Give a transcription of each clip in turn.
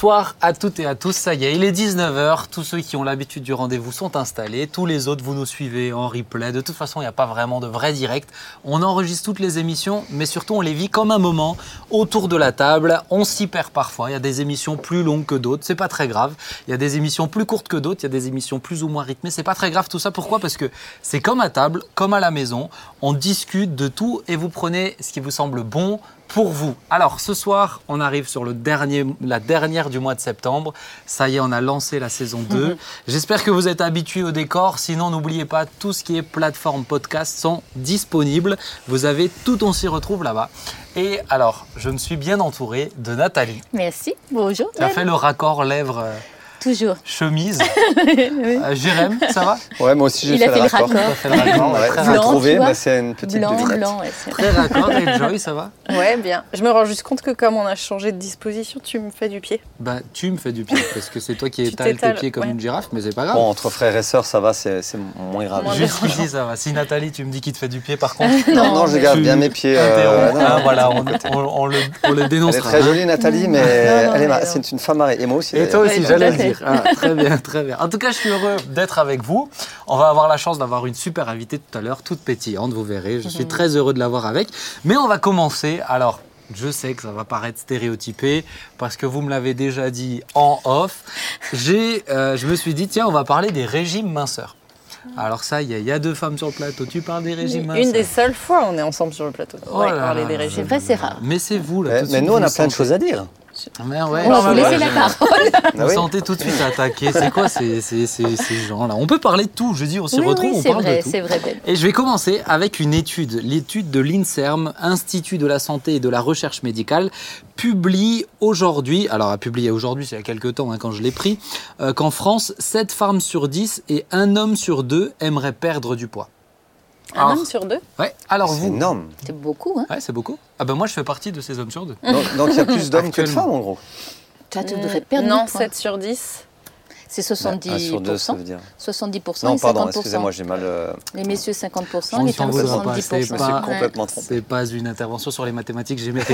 Bonsoir à toutes et à tous. Ça y est, il est 19h. Tous ceux qui ont l'habitude du rendez-vous sont installés. Tous les autres, vous nous suivez en replay. De toute façon, il n'y a pas vraiment de vrai direct. On enregistre toutes les émissions, mais surtout, on les vit comme un moment autour de la table. On s'y perd parfois. Il y a des émissions plus longues que d'autres. C'est pas très grave. Il y a des émissions plus courtes que d'autres. Il y a des émissions plus ou moins rythmées. C'est pas très grave tout ça. Pourquoi? Parce que c'est comme à table, comme à la maison. On discute de tout et vous prenez ce qui vous semble bon pour vous. Alors ce soir, on arrive sur le dernier, la dernière du mois de septembre. Ça y est, on a lancé la saison 2. J'espère que vous êtes habitués au décor. Sinon, n'oubliez pas, tout ce qui est plateforme podcast sont disponibles. Vous avez tout, on s'y retrouve là-bas. Et alors, je me suis bien entouré de Nathalie. Merci, bonjour. Tu as fait le raccord lèvres. Toujours. Chemise. Euh, Jérém, ça va? Ouais, moi aussi j'ai Il fait, a fait le raccord. raccord. Fait le raccord, Ouais, Blanc, mais c'est une petite Blanc, devinette. blanc, ouais, Très raccord. Et Joy, ça va? Ouais, bien. Je me rends juste compte que comme on a changé de disposition, tu me fais du pied. Bah, tu me fais du pied, parce que c'est toi qui étales tes pieds comme ouais. une girafe, mais c'est pas grave. Bon, entre frères et sœurs, ça va, c'est moins grave. Moins Juste ici, ça va. Si Nathalie, tu me dis qu'il te fait du pied, par contre, Non, non, je garde bien mes pieds. euh, Ah, voilà, on, le, on le Elle est très hein. jolie, Nathalie, mais est mais c'est une femme mariée. Et moi aussi. Et toi aussi, j'allais le à dire. Ah, très bien, très bien. En tout cas, je suis heureux d'être avec vous. On va avoir la chance d'avoir une super invitée tout à l'heure, toute pétillante, vous verrez. Je suis très heureux de l'avoir avec. Mais on va commencer. Alors, je sais que ça va paraître stéréotypé parce que vous me l'avez déjà dit en off. J'ai, euh, je me suis dit, tiens, on va parler des régimes minceurs. Alors ça, il y, y a deux femmes sur le plateau. Tu parles des régimes minceurs. Une des seules fois où on est ensemble sur le plateau. Oh ouais, parler des régimes. C'est vrai, c'est rare. Mais c'est vous là. Mais, tout de mais nous, on a plein de choses à dire. Mais ouais, On va vous laisser la parole. Ah Vous oui. sentez tout de suite attaqué. C'est quoi ces, ces, ces, ces gens-là? On peut parler de tout. Je dis, on s'y Oui, retrouve, oui, on c'est parle vrai, de tout. c'est vrai, Ben. Et je vais commencer avec une étude, l'étude de l'INSERM, Institut de la santé et de la recherche médicale, publie aujourd'hui, alors a publié aujourd'hui, c'est il y a quelques temps hein, quand je l'ai pris, euh, qu'en France, 7 femmes sur 10 et un homme sur 2 aimeraient perdre du poids. Un Alors, homme sur deux ouais, alors C'est vous énorme. C'est beaucoup, hein. Ouais, c'est beaucoup. Ah ben moi je fais partie de ces hommes sur deux. Donc, donc il y a plus d'hommes que de Actuellement. femmes, en gros. Toi, tu Mm, voudrais perdre Non, du poids. 7 sur 10. C'est Un sur deux, 70%. ça veut dire. 70% Non, et pardon, 50%. excusez-moi, j'ai mal. euh, Les messieurs, 50%, On les femmes, voudra pas, 70%. c'est Je me pas- complètement trompé. C'est pas une intervention sur les mathématiques, j'ai mes.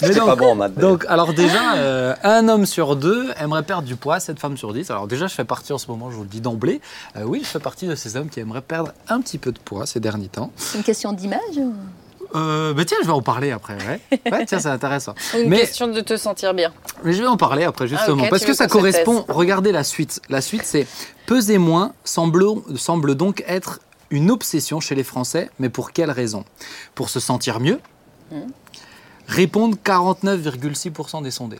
Mais C'est donc, pas bon en maths. Donc, alors déjà, euh, un homme sur deux aimerait perdre du poids, cette femme sur dix. Alors déjà, je fais partie en ce moment, je vous le dis d'emblée. Euh, oui, je fais partie de ces hommes qui aimeraient perdre un petit peu de poids ces derniers temps. C'est une question d'image ou- Euh, mais tiens, je vais en parler après. Ouais, Ouais, tiens, c'est intéressant. Une Mais- question de te sentir bien. Mais je vais en parler après, justement. Ah, ok, parce que ça correspond. Regardez la suite. La suite, c'est peser moins semble, semble donc être une obsession chez les Français. Mais pour quelle raison? Pour se sentir mieux Répondent 49,6% des sondés.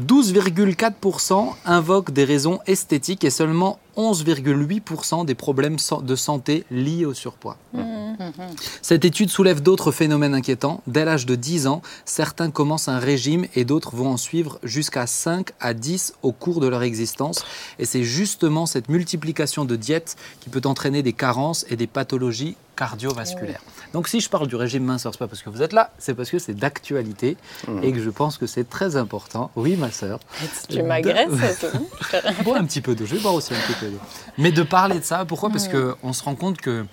12,4% invoquent des raisons esthétiques et seulement 11,8% des problèmes de santé liés au surpoids. Cette étude soulève d'autres phénomènes inquiétants. Dès l'âge de 10 ans, certains commencent un régime et d'autres vont en suivre jusqu'à 5 à 10 au cours de leur existence. Et c'est justement cette multiplication de diètes qui peut entraîner des carences et des pathologies cardiovasculaires. Donc si je parle du régime minceur, c'est pas parce que vous êtes là, c'est parce que c'est d'actualité et que je pense que c'est très important. Oui, ma sœur. Tu m'agresses Bois un petit peu d'eau, je vais boire aussi un petit peu. Mais de parler de ça, pourquoi? Parce qu'on se rend compte que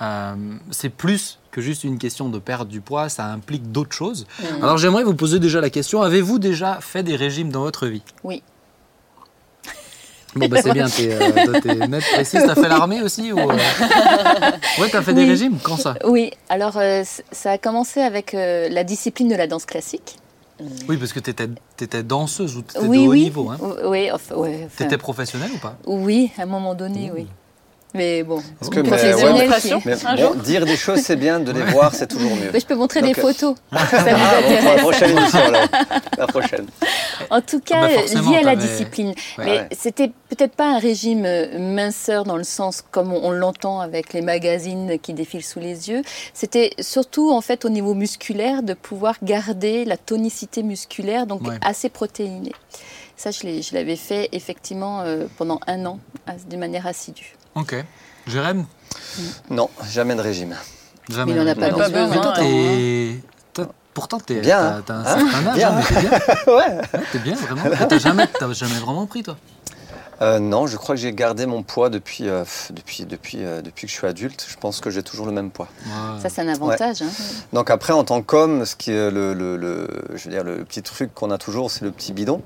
euh, c'est plus que juste une question de perdre du poids, ça implique d'autres choses. Alors j'aimerais vous poser déjà la question, avez-vous déjà fait des régimes dans votre vie? Oui. Bon bah c'est bien, t'es euh, nette, précise. T'as fait l'armée aussi ou euh Ouais, t'as fait des régimes Quand ça? Oui, alors euh, ça a commencé avec euh, la discipline de la danse classique. Oui, parce que t'étais étais danseuse ou t'étais oui, de haut oui. niveau. Hein. Oui, enfin, ouais, enfin, T'étais professionnelle ou pas? Oui, à un moment donné, oui. Mais bon, Parce que, une mais, ouais. Mais bon, dire des choses, c'est bien, de les voir, c'est toujours mieux. Mais je peux montrer Donc, des euh, photos. Ça vous Ah, bon, pour la prochaine émission, alors. La prochaine. En tout cas, bah forcément, lié à la discipline. Ouais. Mais ouais. c'était peut-être pas un régime euh, minceur dans le sens comme on, on l'entend avec les magazines qui défilent sous les yeux. C'était surtout en fait au niveau musculaire de pouvoir garder la tonicité musculaire, donc Ouais. assez protéinée. Ça, je l'avais fait effectivement euh, pendant un an, de manière assidue. Ok. Jérém Non, jamais de régime. Jamais. Mais il en a de pas régime. besoin, Mais toi, hein. Pourtant, t'es, Bien, t'as, hein. t'as un Hein certain âge, Bien. hein, mais t'es bien. ouais. Ouais, t'es bien, vraiment. Mais T'as jamais, t'as jamais vraiment pris, toi? Euh, non, je crois que j'ai gardé mon poids depuis, euh, depuis, depuis, euh, depuis que je suis adulte. Je pense que j'ai toujours le même poids. Ça, c'est un avantage. hein. Donc après, en tant qu'homme, ce qui est le, le- le- je veux dire, le petit truc qu'on a toujours, c'est le petit bidon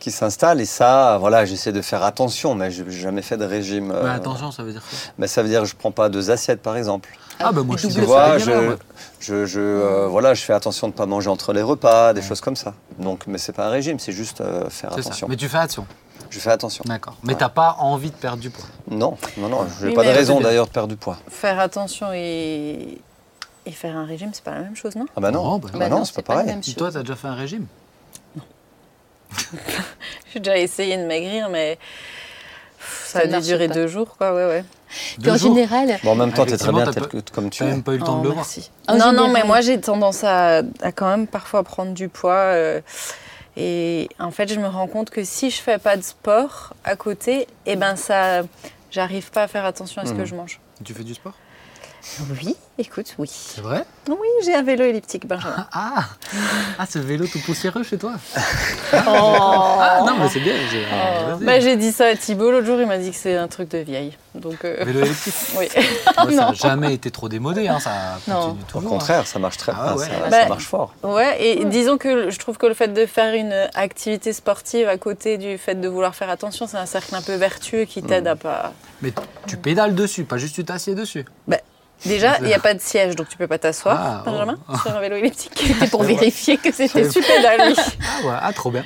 qui s'installe. Et ça, voilà, j'essaie de faire attention, mais je n'ai jamais fait de régime. euh, Mais attention, ça veut dire quoi? mais ça veut dire que je prends pas deux assiettes, par exemple. Ah, bah moi, je Tu vois, ouais. je, je, je, euh, voilà, je fais attention de ne pas manger entre les repas, des choses comme ça. Donc, mais c'est pas un régime, c'est juste euh, faire ça. attention. Mais tu fais attention. Je fais attention. D'accord. Mais Ouais. t'as pas envie de perdre du poids. Non, non, non, je n'ai Oui, pas de raison d'ailleurs de perdre du poids. Faire attention et, et faire un régime, c'est pas la même chose, non? Ah bah non, Non, bah Ah Bah non, non, c'est pas pareil. même chose. Toi, t'as déjà fait un régime? J'ai déjà essayé de maigrir, mais ça, Ça a dû durer pas. deux jours, quoi, ouais, ouais. Puis en jours général, Bon, en même temps, tu es très bien tel que, comme tu T'as es. même pas eu le temps Oh, de le voir. non, non, mais moi j'ai tendance à, à quand même parfois prendre du poids. euh, et en fait, je me rends compte que si je fais pas de sport à côté, eh ben ça, j'arrive pas à faire attention à ce que Mhm. je mange. Tu fais du sport? Oui, écoute, oui. C'est vrai? Oui, j'ai un vélo elliptique, Benjamin. Ah Ah, ce vélo tout poussiéreux chez toi? Oh. Ah non, mais c'est bien. j'ai- vas-y. Bah, j'ai dit ça à Thibault l'autre jour, il m'a dit que c'est un truc de vieille. Donc, euh, Vélo électrique oui. Moi, Ça n'a jamais été trop démodé, hein, ça Non. continue Au toujours. hein. contraire, ça marche très Ah bien, ouais. ça, Bah, ça marche fort. Ouais, et disons que je trouve que le fait de faire une activité sportive à côté du fait de vouloir faire attention, c'est un cercle un peu vertueux qui t'aide à pas. Mais tu pédales dessus, pas juste tu t'assieds dessus. Déjà, il n'y a pas de siège, donc tu peux pas t'asseoir, Ah, oh. Benjamin, sur un vélo elliptique. c'était pour vérifier que c'était pédales, oui. Ah ouais, ah trop bien.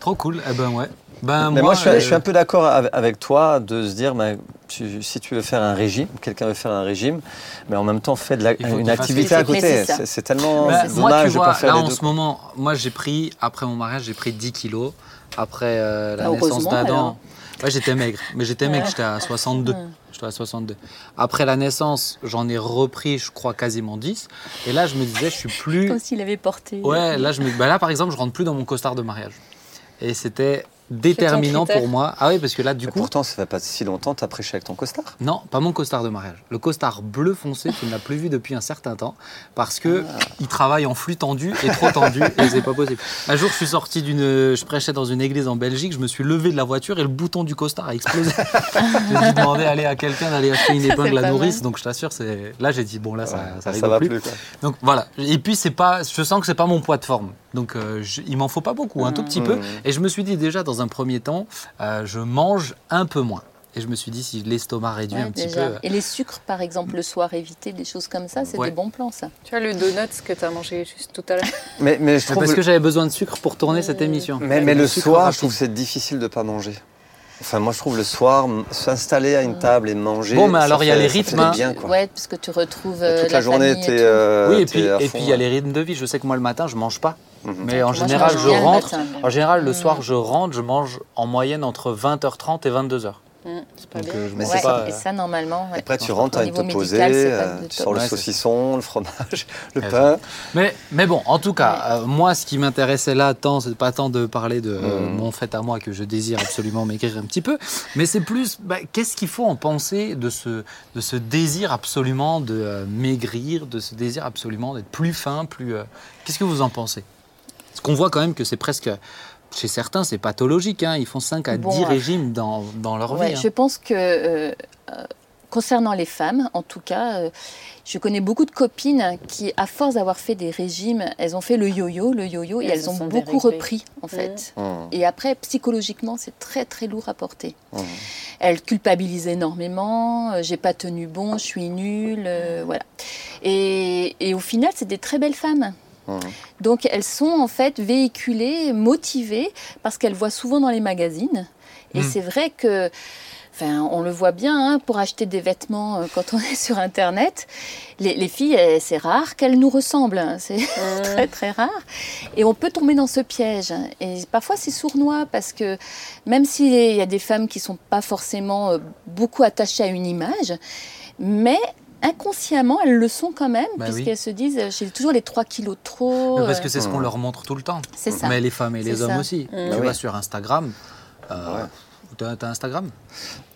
Trop cool. Eh ben ouais. Ben Mais moi, je, suis, euh, je suis un peu d'accord avec, toi de se dire, bah, tu- si tu veux faire un régime, quelqu'un veut faire un régime, mais en même temps, fais de la- une activité à côté. C'est tellement Ben, dommage moi, tu de ne vois, pas faire là les en deux. ce moment, moi j'ai pris, après mon mariage, j'ai pris 10 kilos. Après euh, la Ah, naissance d'Adam. Ouais, j'étais maigre. Mais j'étais maigre, j'étais à 62. J'étais à 62. Après la naissance, j'en ai repris, je crois, quasiment 10. Et là, je me disais, je suis plus. comme s'il avait porté. Ouais, là, je me... bah là, par exemple, je rentre plus dans mon costard de mariage. Et c'était déterminant pour moi. Ah oui, parce que là, du Mais coup. pourtant, ça fait pas si longtemps, tu as prêché avec ton costard. Non, pas mon costard de mariage. Le costard bleu foncé, tu ne l'as plus vu depuis un certain temps parce que il travaille en flux tendu et trop tendu et c'est pas possible. Un jour, je suis sorti d'une, je prêchais dans une église en Belgique, je me suis levé de la voiture et le bouton du costard a explosé. j'ai dû demander aller à quelqu'un d'aller acheter une épingle à nourrice, mal. donc je t'assure, c'est là j'ai dit bon là ça, Ouais, ça, va plus. plus. quoi. Donc voilà. Et puis c'est pas, je sens que c'est pas mon poids de forme. Donc euh, je- il m'en faut pas beaucoup, un tout petit peu. Mmh. Et je me suis dit déjà dans un premier temps, euh, je mange un peu moins. Et je me suis dit si l'estomac réduit Ouais, un petit déjà. peu. Et les sucres, par exemple, le soir, éviter des choses comme ça, c'est Ouais. des bons plans, ça. Tu vois le donut que tu as mangé juste tout à l'heure Mais, mais je C'est trouve, parce que j'avais besoin de sucre pour tourner cette émission. mais, mais le soir, rapide. je trouve que c'est difficile de pas manger. Enfin, moi, je trouve le soir, s'installer à une table et manger. Bon, mais alors, il y a les rythmes, hein. bien, quoi. Ouais, parce que tu retrouves Et euh, Toute la, journée, t'es. euh, Oui, et puis il y a les rythmes de vie. Je sais que moi le matin je mange pas, Mhm. mais en Moi, général je rentre. matin. En général le Mm. soir je rentre, je mange en moyenne entre 20h30 et 22h. C'est pas Donc, euh, Mais Ouais, pas. et euh, ça, normalement, ouais. Après, tu rentres, tu niveau te poser, euh, tu sors le Ouais, saucisson, le fromage, le pain. Mais, mais bon, en tout cas, euh, moi, ce qui m'intéressait là, tant, c'est pas tant de parler de euh, Mhm. mon fait à moi que je désire absolument maigrir un petit peu, mais c'est plus, bah, qu'est-ce qu'il faut en penser de ce, de ce désir absolument de euh, maigrir, de ce désir absolument d'être plus fin, plus. euh, Qu'est-ce que vous en pensez? Qu'on voit quand même que c'est presque. Chez certains, c'est pathologique. hein, Ils font 5 à Bon, 10 euh, régimes dans, dans leur Ouais, vie. hein. Je pense que, euh, euh, concernant les femmes, en tout cas, euh, je connais beaucoup de copines qui, à force d'avoir fait des régimes, elles ont fait le yo-yo, le yo-yo, et, Et elles ont beaucoup repris, en fait. Mmh, Et après, psychologiquement, c'est très très lourd à porter. mmh. Elles culpabilisent énormément, euh, j'ai pas tenu bon, je suis nulle, euh, voilà. Et, et au final, c'est des très belles femmes. Mmh. Donc elles sont en fait véhiculées, motivées, parce qu'elles voient souvent dans les magazines. Et Mm. c'est vrai que, enfin, on le voit bien, hein, pour acheter des vêtements euh, quand on est sur Internet, les, les filles, eh, c'est rare qu'elles nous ressemblent. hein. C'est très très rare. Et on peut tomber dans ce piège. Et parfois c'est sournois parce que même s'il y a des femmes qui sont pas forcément euh, beaucoup attachées à une image, mais inconsciemment elles le sont quand même, Bah oui. puisqu'elles se disent euh, j'ai toujours les 3 kilos de trop. Mais parce euh, que c'est ce qu'on Mmh. leur montre tout le temps. C'est ça. Mais les femmes et les hommes ça. aussi. Mmh. Tu Oui. vois, sur Instagram, euh, Ouais. T'as Instagram?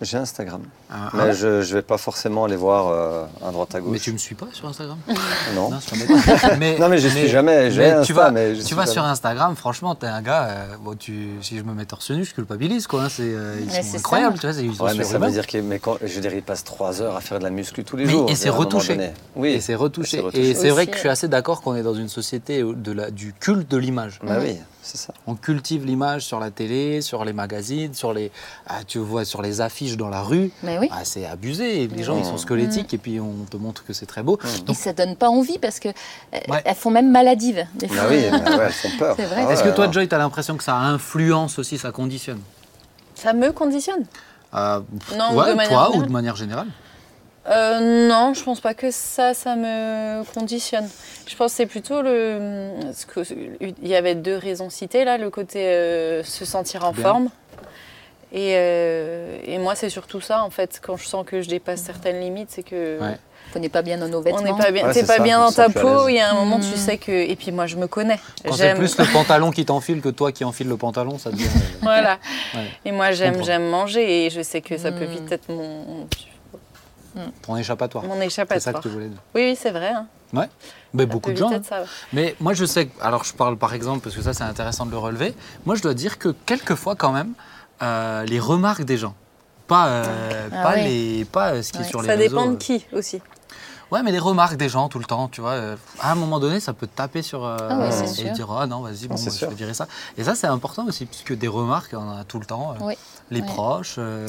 J'ai Instagram. Ah, Mais ah ouais je ne vais pas forcément aller voir euh, à droite à gauche. Mais tu me suis pas sur Instagram? Non. Non, mais, Non, mais je suis jamais. Mais Insta, tu vas, mais je tu suis vas jamais. sur Instagram, franchement, t'es un gars. euh, bon, tu, si je me mets torse nu, je culpabilise, quoi. hein, c'est, euh, ils Ouais, sont incroyables, tu vois. c'est- Ils sont Ouais, mais ça veut dire que, mais quand, je veux dire, il passe trois heures à faire de la muscu tous les Mais- jours. et c'est retouché. Oui. Et c'est retouché. Et c'est retouché. Et c'est vrai que je suis ouais. assez d'accord qu'on est dans une société de la, du culte de l'image. Bah oui, c'est ça. On cultive l'image sur la télé, sur les magazines, sur les, ah, tu vois, sur les affiches dans la rue. Oui. Ah, c'est abusé. Et Les gens, ils sont squelettiques et puis on te montre que c'est très beau. Mmh. Et ça donne pas envie parce que euh, Ouais. elles font même maladives. Des fois. Bah oui, bah ouais, elles font peur. Ah Est-ce ouais, que toi. Joy, tu as l'impression que ça influence aussi, ça conditionne Ça me conditionne Euh, Non, ouais, de manière toi ou générale. de manière générale Euh, non, je pense pas que ça, ça me conditionne. Je pense que c'est plutôt le. ce que- il y avait deux raisons citées là, le côté euh, se sentir en Bien. forme. Et, euh, et moi, c'est surtout ça en fait. Quand je sens que je dépasse certaines limites, c'est que Ouais. On n'est pas bien dans nos on vêtements. n'est pas bien. Ouais, T'es pas ça, bien on dans ta peau. Il y a un moment, tu Mhm. sais que. Et puis moi, je me connais. C'est plus le pantalon qui t'enfile que toi qui enfile le pantalon, ça devient. euh, Voilà. Ouais. Et moi, j'aime, manger et je sais que ça peut Mm. vite être mon, ton échappatoire. mon C'est ça que échappatoire. tu voulais dire. Oui, oui, c'est vrai. hein. Ouais. Mais Ça beaucoup de gens. hein. ça, ouais. Mais moi, je sais. que- Alors, je parle par exemple parce que ça, c'est intéressant de le relever. Moi, je dois dire que quelquefois, quand même, euh, les remarques des gens, pas, euh, Ah pas les, pas euh, ce qui est Ouais. sur les Ça réseaux. dépend de qui aussi. Ouais, mais les remarques des gens tout le temps, tu vois. euh, à un moment donné, ça peut te taper sur. euh, Ah ouais, et sûr. dire, ah non, vas-y, bon, c'est je vais virer ça. Et ça, c'est important aussi, puisque des remarques, on en a tout le temps. euh, Oui. Les Ouais. proches, euh,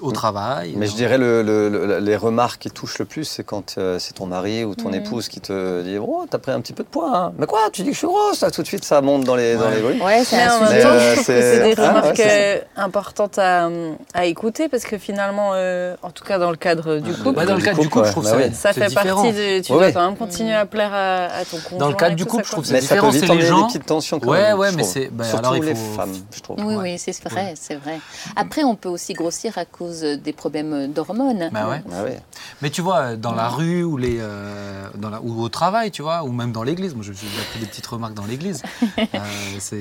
au travail. Mais dans- je dirais le, le- le- les remarques qui touchent le plus, c'est quand euh, c'est ton mari ou ton Mhm. épouse qui te dit Oh, t'as pris un petit peu de poids. hein. Mais quoi Tu dis que je suis grosse là, Tout de suite, ça monte dans les, dans Ouais. les volumes. Ouais, c'est euh, que des Ah, ouais, remarques c'est importantes à, à écouter parce que finalement, euh, en tout cas dans le cadre du couple, dans le cadre du couple, je trouve Bah ça, ça fait différent. partie de. Tu Ouais, dois quand même continuer à plaire à, à ton conjoint. Dans le cadre du couple, je trouve Mais ça différent, peut vite c'est les gens- des petites tensions quand Ouais, même. ouais, mais c'est- bah, Surtout il les femmes, je trouve. Oui, oui, c'est vrai, c'est vrai. Après, on peut aussi grossir à cause des problèmes d'hormones. Bah ouais. Ah ouais. Mais tu vois, dans la rue ou, les, euh, dans la, ou au travail, tu vois, ou même dans l'église. Moi, je j'ai déjà pris des petites remarques dans l'église. Euh,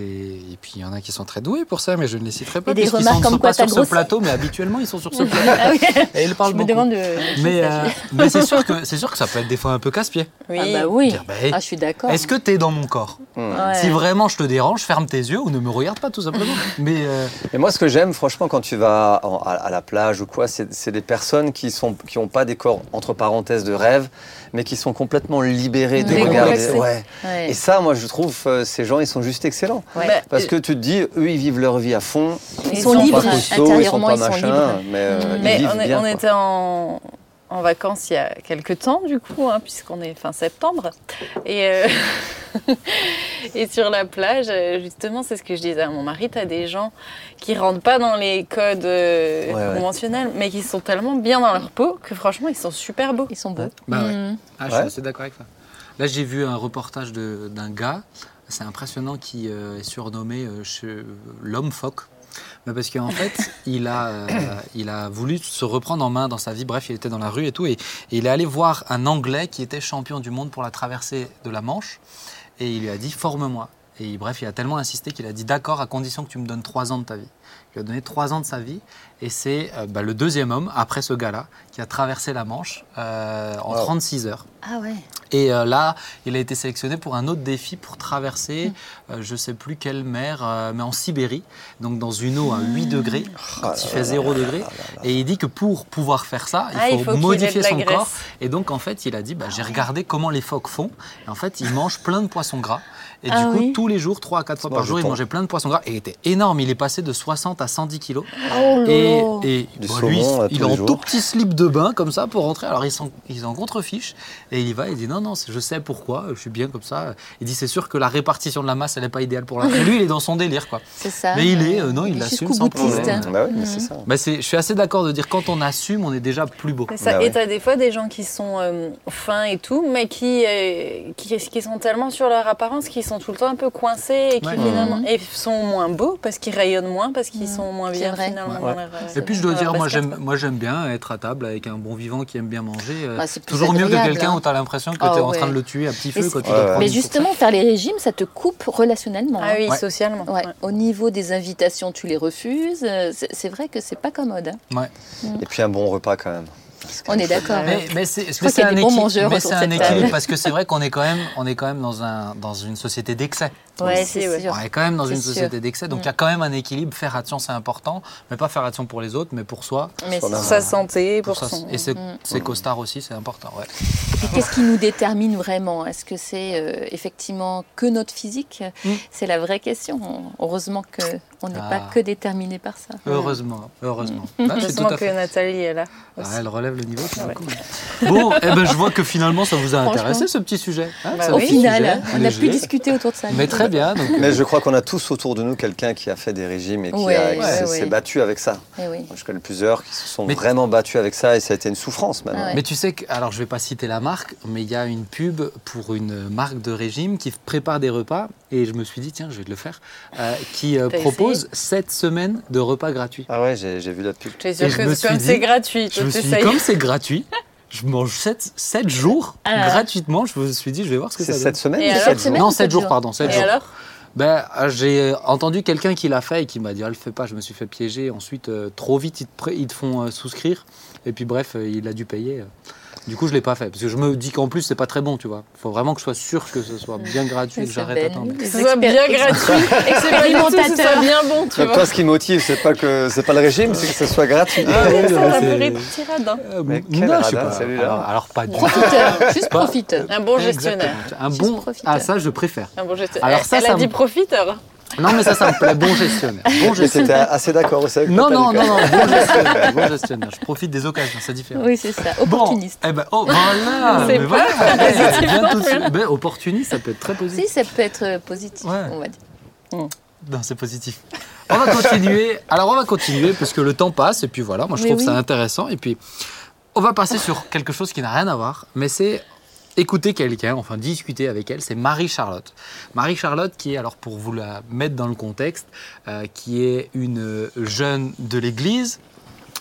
et puis, il y en a qui sont très doués pour ça, mais je ne les citerai pas. Et des remarques sont comme sont quoi pas sur t'as ce grossi. plateau, mais habituellement, ils sont sur ce plateau. Ah oui, Et ils parlent je me demande. de- Mais, euh, mais c'est sûr, que, c'est sûr que ça peut être des fois un peu casse-pied. Oui. Ah bah oui. Dire, bah, hey, Ah, je suis d'accord. Est-ce que tu es dans mon corps Hmm. Ouais. Si vraiment je te dérange, ferme tes yeux ou ne me regarde pas, tout simplement. mais euh, Et moi, ce que j'aime, franchement, quand tu vas en- à, à la plage ou quoi, c'est des personnes qui sont qui ont pas des corps entre parenthèses de rêve, mais qui sont complètement libérés de complexés. Ouais. Ouais. Et ça, moi, je trouve, euh, ces gens, ils sont juste excellents. Ouais. Bah, Parce que tu te dis, eux, ils vivent leur vie à fond. Ils Ils sont sont libres, pas costauds, ils sont pas ils sont machin, libres. mais euh, ils Mais vivent on, est- bien. on était en, en vacances il y a quelques temps, du coup, hein, puisqu'on est fin septembre. Et, euh, et sur la plage, justement, c'est ce que je disais à mon mari, tu as des gens qui rentrent pas dans les codes euh, Ouais, ouais. conventionnels, mais qui sont tellement bien dans leur peau que franchement, ils sont super beaux. Ils sont beaux. Bah ouais. Mm. Ah, je suis Ouais. assez d'accord avec ça. Là, j'ai vu un reportage de- d'un gars, c'est impressionnant, qui euh, est surnommé euh, l'homme phoque. Mais parce qu'en fait, il a, euh, il a voulu se reprendre en main dans sa vie. Bref, il était dans la rue et tout. Et, et il est allé voir un Anglais qui était champion du monde pour la traversée de la Manche. Et il lui a dit Forme-moi. Et bref, il a tellement insisté qu'il a dit D'accord, à condition que tu me donnes trois ans de ta vie. Il lui a donné trois ans de sa vie. Et c'est euh, bah, le deuxième homme, après ce gars-là, qui a traversé la Manche euh, en Wow. 36 heures. Ah ouais. Et euh, là, il a été sélectionné pour un autre défi pour traverser, euh, je ne sais plus quelle mer, euh, mais en Sibérie, donc dans une eau à 8 degrés, quand il fait 0 degrés. Et il dit que pour pouvoir faire ça, il Ah, faut, il modifier son corps. Et donc, en fait, il a dit bah, j'ai regardé comment les phoques font. Et en fait, ils mangent plein de poissons gras. Et Ah du coup, oui. tous les jours, 3 à 4 fois par jour, il mangeait plein de poissons gras. Et il était énorme. Il est passé de 60 à 110 kilos. Oh Et, bon, saumon, lui, là, il est en tout petit slip de bain comme ça pour rentrer. Alors il s'en, il s'en contrefiche et il y va. Il dit non non, je sais pourquoi. Je suis bien comme ça. Il dit c'est sûr que la répartition de la masse elle n'est pas idéale pour la. Et lui il est dans son délire quoi. C'est ça. Mais il est, euh, non, il l'assume sans problème. Bah oui, mais c'est ça. Bah, c'est, je suis assez d'accord de dire quand on assume, on est déjà plus beau. Ça. Bah Et ouais. tu as des fois des gens qui sont euh, fins et tout, mais qui, euh, qui, qui sont tellement sur leur apparence qu'ils sont tout le temps un peu coincés et qui Ouais. finalement Mhm. et sont moins beaux parce qu'ils rayonnent moins, parce qu'ils Mhm. sont moins bien vrai. finalement. Ouais. dans leur, euh, Et puis je dois dire, moi j'aime, moi j'aime bien être à table avec un bon vivant qui aime bien manger. Euh, Bah, c'est toujours mieux que quelqu'un hein. où tu as l'impression que Ah Ah, tu es en ouais. train de le tuer à petit feu quand tu Mais justement, faire les régimes, ça te coupe relationnellement. Ah oui, Ouais. socialement. Ouais, Ouais. Au niveau des invitations, tu les refuses. euh, C'est vrai que c'est pas commode. hein. Et puis un bon repas quand même. Que- On est d'accord. Mais, mais c'est un, équilibre parce que c'est vrai qu'on est quand même, on est quand même dans, un, dans une société d'excès. Ouais, c'est. On est quand même dans une société d'excès, donc il y a quand même un équilibre. Faire attention, c'est important, mais pas faire attention pour les autres, mais pour soi. Mais Pour sa santé, pour son. et c'est Mm. c'est costard aussi, c'est important. Ouais. Et qu'est-ce qui nous détermine vraiment? Est-ce que c'est euh, effectivement que notre physique? Mm. C'est la vraie question. Heureusement qu'on n'est Ah. pas que déterminé par ça. Heureusement, heureusement. Mm. Ah, Heureusement que Nathalie est là. Ah, aussi. elle relève le niveau, c'est Ouais. cool. Bon, eh ben, je vois que finalement ça vous a intéressé ce petit sujet. hein, Bah Au final, sujet, on a pu discuter autour de ça. Mais très bien. Donc, Mais je crois qu'on a tous autour de nous quelqu'un qui a fait des régimes et qui, ouais, s'est ouais. battu avec ça. Eh oui. Moi, je connais plusieurs qui se sont Mais- vraiment battus avec ça et ça a été une souffrance même. Ah ouais. Mais tu sais que, alors je vais pas citer la marque, mais il y a une pub pour une marque de régime qui prépare des repas et je me suis dit tiens je vais le faire, euh, qui euh, propose 7 semaines de repas gratuits. Ah ouais, j'ai vu la pub. Je Et me que suis comme c'est gratuit, Je me suis dit comme c'est gratuit, je mange 7, jours Ah. gratuitement. Je me suis dit je vais voir ce que C'est ça donne. cette semaine Et ou alors sept Cette semaine jours Non ou 7 sept jours pardon 7 Et jours. alors Ben, euh, j'ai entendu quelqu'un qui l'a fait et qui m'a dit ah, le fais pas, je me suis fait piéger. Ensuite, euh, trop vite, ils te, ils te font euh, souscrire. Et puis, bref, euh, il a dû payer. Du coup, je l'ai pas fait. Parce que je me dis qu'en plus, c'est pas très bon, tu vois. Il faut vraiment que je sois sûr que ce soit bien gratuit et que C'est j'arrête à temps. Que ce soit bien gratuit et que ce soit Expérimentateur. bien bon, tu vois. toi, ce qui motive, c'est pas que c'est pas le régime, c'est que ce soit gratuit. Ah oui, Ça, hein. Euh, Mais non, quel je sais radin, pas. Alors, alors, pas du tout. Profiteur, juste profiteur. Un bon gestionnaire. Un bon. profiteur. Ah, ça, je préfère. Un bon gestionnaire. Alors Elle- ça, elle ça a dit profiteur. Non, mais ça, ça me plaît. Bon gestionnaire. Bon Mais gestionnaire. assez d'accord aussi avec Non, non, non, non, bon gestionnaire. Bon gestionnaire. Je profite des occasions, c'est différent. Oui, c'est ça. Bon, Opportuniste. eh ben, oh, voilà, C'est mais pas voilà. Positif bien non tout de plus. suite. Ben, opportuniste, ça peut être très Si, positif. ça peut être euh, positif, Ouais. on va dire. Non, c'est positif. On va continuer. Alors, on va continuer parce que le temps passe et puis voilà, moi je Mais trouve oui. ça intéressant. Et puis, on va passer sur quelque chose qui n'a rien à voir, mais c'est écouter quelqu'un, enfin discuter avec elle, c'est Marie-Charlotte. Marie-Charlotte qui est, alors pour vous la mettre dans le contexte, euh, qui est une jeune de l'Église,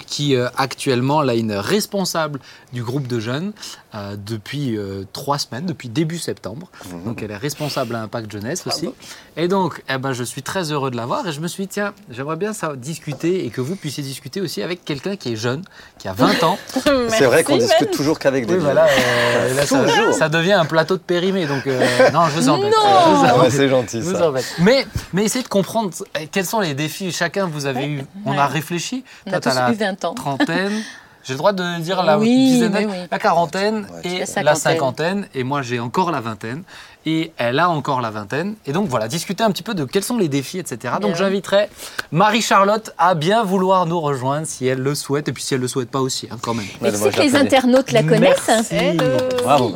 qui euh, actuellement là, une responsable du groupe de jeunes euh, depuis euh, trois semaines, depuis début septembre. Mhm. Donc elle est responsable à Impact Jeunesse aussi. Et donc eh ben, je suis très heureux de la voir et je me suis dit, tiens, j'aimerais bien ça, discuter et que vous puissiez discuter aussi avec quelqu'un qui est jeune, qui a 20 ans. C'est vrai qu'on discute Ben. toujours qu'avec des Oui, voilà, euh, là, ça, Toujours. ça devient un plateau de périmé. Donc euh, non, je vous embête. Ah ouais, c'est gentil vous ça. embête. Mais, mais essayez de comprendre euh, quels sont les défis. Chacun, vous avez eu. On a réfléchi. On Toi, a t'as tous la eu 20 ans. trentaine. J'ai le droit de dire la Oui, dizaine mais d'années, oui. la quarantaine Ouais, et la la cinquantaine. Et moi, j'ai encore la vingtaine. Et elle a encore la vingtaine. Et donc, voilà, discuter un petit peu de quels sont les défis, etc. Donc, Bien. j'inviterai Marie-Charlotte à bien vouloir nous rejoindre si elle le souhaite. Et puis, si elle le souhaite pas aussi, hein, quand même. Mais tu sais que les internautes la connaissent. hein. Merci. Hello. Bravo.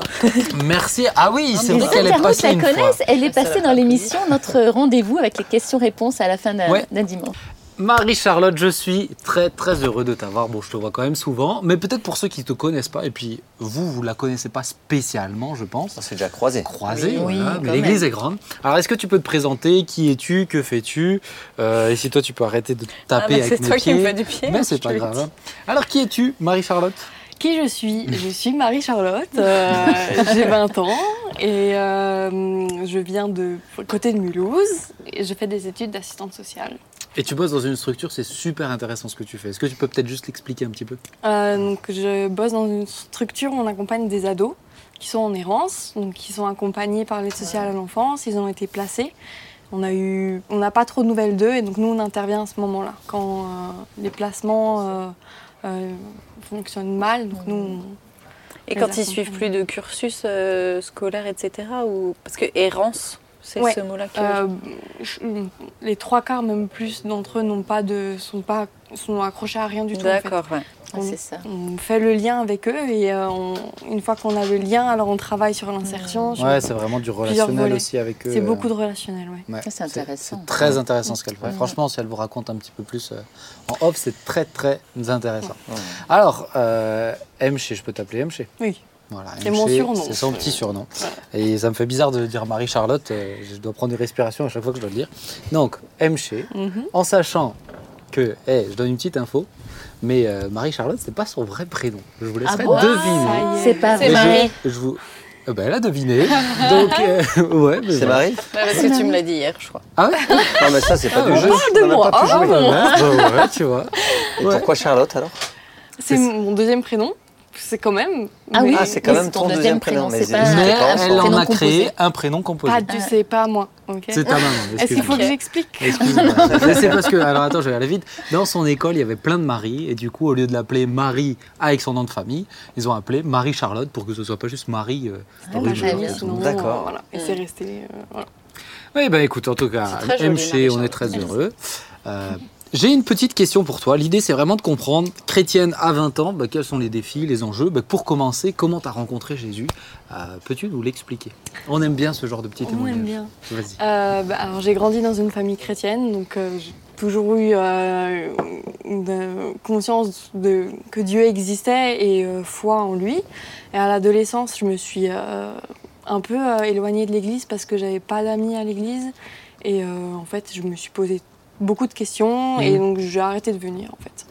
Merci. Ah oui, c'est vrai qu'elle est internautes passée la fois. connaissent. Elle est passée dans l'émission Notre rendez-vous avec les questions-réponses à la fin d'un Ouais. d'un dimanche. Marie-Charlotte, je suis très très heureux de t'avoir. Bon, je te vois quand même souvent, mais peut-être pour ceux qui ne te connaissent pas, et puis vous, vous la connaissez pas spécialement, je pense. On s'est déjà croisés. Croisée, Oui, voilà, oui, mais l'église est grande. Alors, est-ce que tu peux te présenter? Qui es-tu? Que fais-tu? Euh, Et si toi, tu peux arrêter de te Ah, taper mais avec c'est mes toi qui pieds. me fais du pied. Mais c'est pas grave. hein. Alors, qui es-tu, Marie-Charlotte? Qui je suis? Je suis Marie-Charlotte, euh, j'ai 20 ans et euh, je viens de côté de Mulhouse et je fais des études d'assistante sociale. Et tu bosses dans une structure, c'est super intéressant ce que tu fais. Est-ce que tu peux peut-être juste l'expliquer un petit peu? Euh, donc je bosse dans une structure où on accompagne des ados qui sont en errance, donc qui sont accompagnés par l'aide sociale à l'enfance, ils ont été placés. On a eu, on n'a pas trop de nouvelles d'eux et donc nous on intervient à ce moment-là quand euh, les placements euh, euh, fonctionnent mal. Donc nous, on- Et quand ils suivent plus de cursus euh, scolaire, etc. Ou... Parce que errance, c'est Ouais. ce mot-là que. Euh, je- les trois quarts, même plus d'entre eux, n'ont pas de, sont pas, sont accrochés à rien du tout. en fait. D'accord, ouais. Ah, c'est ça. On fait le lien avec eux et euh, on- une fois qu'on a le lien, alors on travaille sur l'insertion. sur- Ouais, c'est vraiment du relationnel aussi avec eux. c'est euh, beaucoup de relationnel, ouais. Ouais, Ça, c'est intéressant. C'est très intéressant ce qu'elle fait. Ouais. Franchement, si elle vous raconte un petit peu plus euh, en off, c'est très très intéressant. Ouais. Alors, euh, je peux t'appeler Mché Oui. Voilà, C'est mon surnom. C'est son petit surnom. Et ça me fait bizarre de dire Marie-Charlotte. euh, je dois prendre des respirations à chaque fois que je dois le dire. Donc, Mché, Mhm. en sachant que, eh, je donne une petite info, mais euh, Marie-Charlotte, c'est pas son vrai prénom. Je vous laisserai bon? deviner. Est. C'est pas vrai. Marie. Je, vous... Eh ben, elle a deviné. Donc, euh, ouais, mais C'est. Marie? Ouais, parce que tu me l'as dit hier, je crois. Ah ouais? Non, mais ça, c'est pas Ah, du on jeu. parle de moi. pas Ah, bon. Bah ouais, tu vois. Et Ouais. pourquoi Charlotte alors? C'est mon deuxième prénom. C'est quand même. Ah mais oui, Ah, c'est quand mais même ton deuxième prénom, mais pas elle en a créé composé. un prénom composé. Pas du, c'est pas moi. C'est ta maman. Est-ce qu'il faut que j'explique c'est parce que, alors attends, je vais aller vite. Dans son école, il y avait plein de Marie, et du coup, au lieu de l'appeler Marie avec son nom de famille, ils ont appelé Marie-Charlotte pour que ce soit pas juste Marie. euh, Ah, D'accord. euh, Voilà. Et c'est resté. euh, voilà. Oui, bah écoute, en tout cas, joli, MC, on est très heureux. Euh, J'ai une petite question pour toi. L'idée, c'est vraiment de comprendre, chrétienne à 20 ans, bah, quels sont les défis, les enjeux. Bah, pour commencer, comment tu as rencontré Jésus? Euh, Peux-tu nous l'expliquer? On aime bien ce genre de petit On témoignage. aime bien. Vas-y. Euh, bah, alors j'ai grandi dans une famille chrétienne, donc euh, j'ai toujours eu une conscience de, que Dieu existait et foi en lui. Et à l'adolescence, je me suis un peu éloignée de l'église parce que j'avais pas d'amis à l'église. Et en fait, je me suis posé beaucoup de questions et Mhm. donc j'ai arrêté de venir en fait.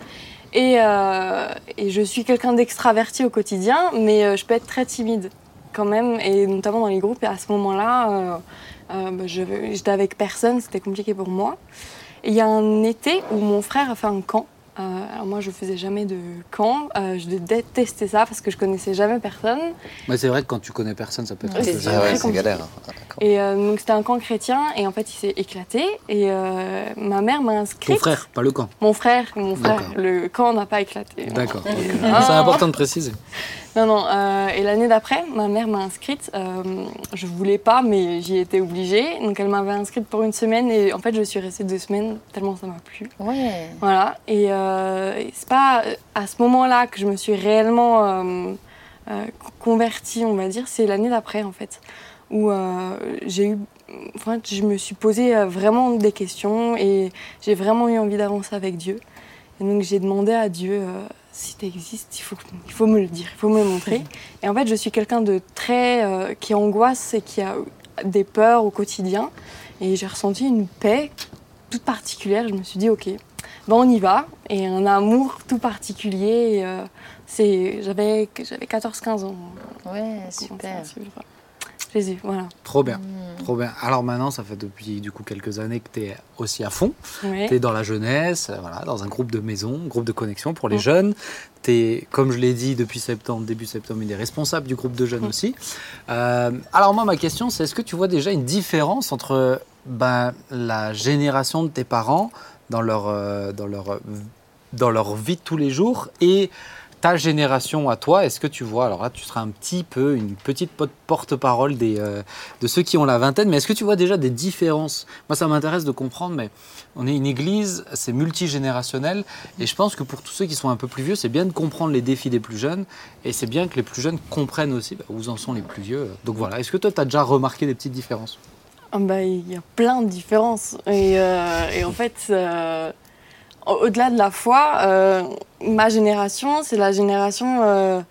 Et, euh, et je suis quelqu'un d'extraverti au quotidien, mais euh, je peux être très timide quand même, et notamment dans les groupes. Et à ce moment-là, euh, bah, j'étais avec personne, c'était compliqué pour moi. Et il y a un été où mon frère a fait un camp. Euh, alors moi, je faisais jamais de camp. Euh, je détestais ça parce que je connaissais jamais personne. Bah, c'est vrai que quand tu connais personne, ça peut être Ouais, c'est Ah ouais, galère. hein. Et euh, donc c'était un camp chrétien et en fait il s'est éclaté et euh, ma mère m'a Ton inscrite. frère, pas le camp. Mon frère, mon frère. D'accord. Le camp n'a pas éclaté. D'accord. Ah. C'est important de préciser. Non, non. euh, et l'année d'après, ma mère m'a inscrite. Euh, je voulais pas, mais j'y étais obligée. Donc elle m'avait inscrite pour une semaine et en fait je suis restée deux semaines tellement ça m'a plu. Ouais. Voilà. Et, euh, et c'est pas à ce moment-là que je me suis réellement euh, euh, convertie, on va dire. C'est l'année d'après en fait où euh, j'ai eu. Enfin, je me suis posé euh, vraiment des questions et j'ai vraiment eu envie d'avancer avec Dieu. Et donc j'ai demandé à Dieu euh, si tu existes, il faut, il faut me le dire, il faut me le montrer. Et en fait, je suis quelqu'un de très euh, qui angoisse et qui a des peurs au quotidien. Et j'ai ressenti une paix toute particulière. Je me suis dit, ok, ben on y va. Et un amour tout particulier. euh, c'est, j'avais, j'avais 14-15 ans. Ouais, super. Voilà. Trop bien. Mm. Trop bien. Alors maintenant, ça fait depuis du coup quelques années que tu es aussi à fond. Ouais. Tu es dans la jeunesse, euh, voilà, dans un groupe de maison, groupe de connexion pour les Mm. jeunes. Tu es, comme je l'ai dit depuis septembre, début septembre, il est responsable du groupe de jeunes Mm. aussi. Euh, alors moi, ma question, c'est est-ce que tu vois déjà une différence entre ben, la génération de tes parents dans leur, euh, dans leur, dans leur vie de tous les jours et ta génération à toi, est-ce que tu vois, alors là tu seras un petit peu une petite porte-parole des, euh, de ceux qui ont la vingtaine, mais est-ce que tu vois déjà des différences? Moi ça m'intéresse de comprendre, mais on est une église, c'est multigénérationnel, et je pense que pour tous ceux qui sont un peu plus vieux, c'est bien de comprendre les défis des plus jeunes, et c'est bien que les plus jeunes comprennent aussi bah, où en sont les plus vieux. Donc voilà, est-ce que toi tu as déjà remarqué des petites différences? Ah bah, il y a plein de différences. Et, euh, en fait, euh, au-delà de la foi, euh, ma génération, c'est la génération, euh,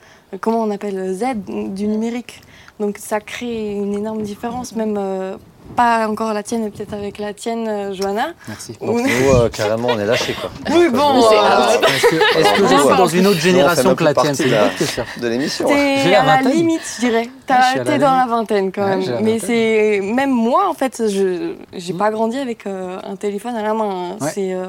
comment on appelle, Z du numérique. Donc ça crée une énorme différence, même euh, pas encore la tienne, mais peut-être avec la tienne, euh, Johanna. Merci. Donc nous, euh, carrément, on est lâchés quoi. Oui, bon, euh, Est-ce que, est-ce que je Nous, suis dans une autre génération que la tienne C'est une de question. l'émission. T'es la à la limite, je dirais. Ah, T'es dans limite. la vingtaine quand même. Mais c'est même moi en fait, je j'ai pas grandi avec euh, un téléphone à la main. Ouais. C'est euh,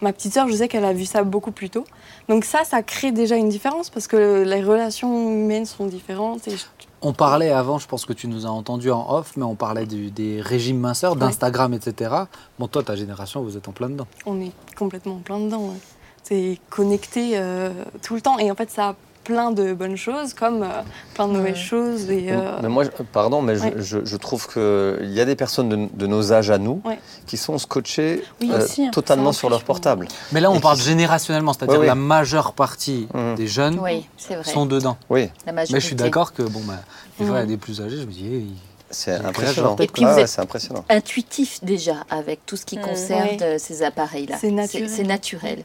ma petite sœur, je sais qu'elle a vu ça beaucoup plus tôt. Donc ça, ça crée déjà une différence parce que les relations humaines sont différentes. Et je- On parlait avant, je pense que tu nous as entendu en off, mais on parlait du- des régimes minceurs, d'Instagram, etc. Bon, toi, ta génération, vous êtes en plein dedans. on est complètement plein dedans. ouais. C'est connecté euh, tout le temps et en fait ça plein de bonnes choses comme euh, plein de mauvaises Ouais. choses. Et, euh, Mais moi, pardon, mais je- Ouais. je, je trouve qu'il y a des personnes de, de nos âges à nous Ouais. qui sont scotchées Oui, euh, aussi, hein. totalement sur leur portable. Mais là, on Et parle qui- générationnellement, c'est-à-dire la majeure partie Mhm. des jeunes Oui, c'est vrai. sont dedans. Oui, La majorité. Mais je suis d'accord que, bon, bah, des fois, il y a des plus âgés, je me dis, eh, ils- c'est Donc là, impressionnant. Et puis vous êtes- c'est impressionnant. intuitif déjà avec tout ce qui Mm. concerne ces appareils-là. C'est naturel.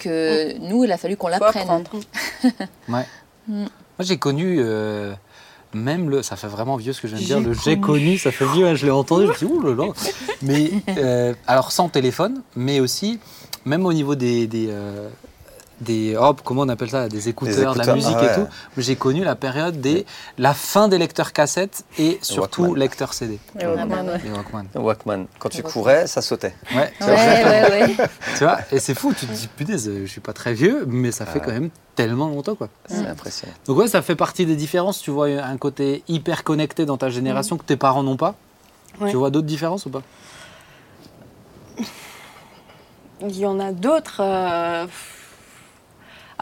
Que nous, il a fallu qu'on l'apprenne. Ouais. Mm. Moi, j'ai connu euh, même le. Ça fait vraiment vieux ce que je viens de dire. J'ai Le j'ai connu. connu, ça fait vieux, hein, je l'ai entendu. Je me suis dit, ouh là là. Mais, euh, alors, sans téléphone, mais aussi, même au niveau des, des, euh, des hop, comment on appelle ça, des écouteurs, de la musique ah et tout. J'ai connu la période des la fin des lecteurs cassettes et surtout Walkman. lecteurs CD. Et Walkman, ouais. Walkman. Walkman. Quand tu courais, ça sautait. Ouais. Ouais, ouais, ouais. Tu vois, et c'est fou, tu te dis punaise, je suis pas très vieux, mais ça fait Ah. quand même tellement longtemps quoi. C'est impressionnant. Donc ouais, ça fait partie des différences. Tu vois un côté hyper connecté dans ta génération que tes parents n'ont pas. Ouais. Tu vois d'autres différences ou pas? Il y en a d'autres. euh,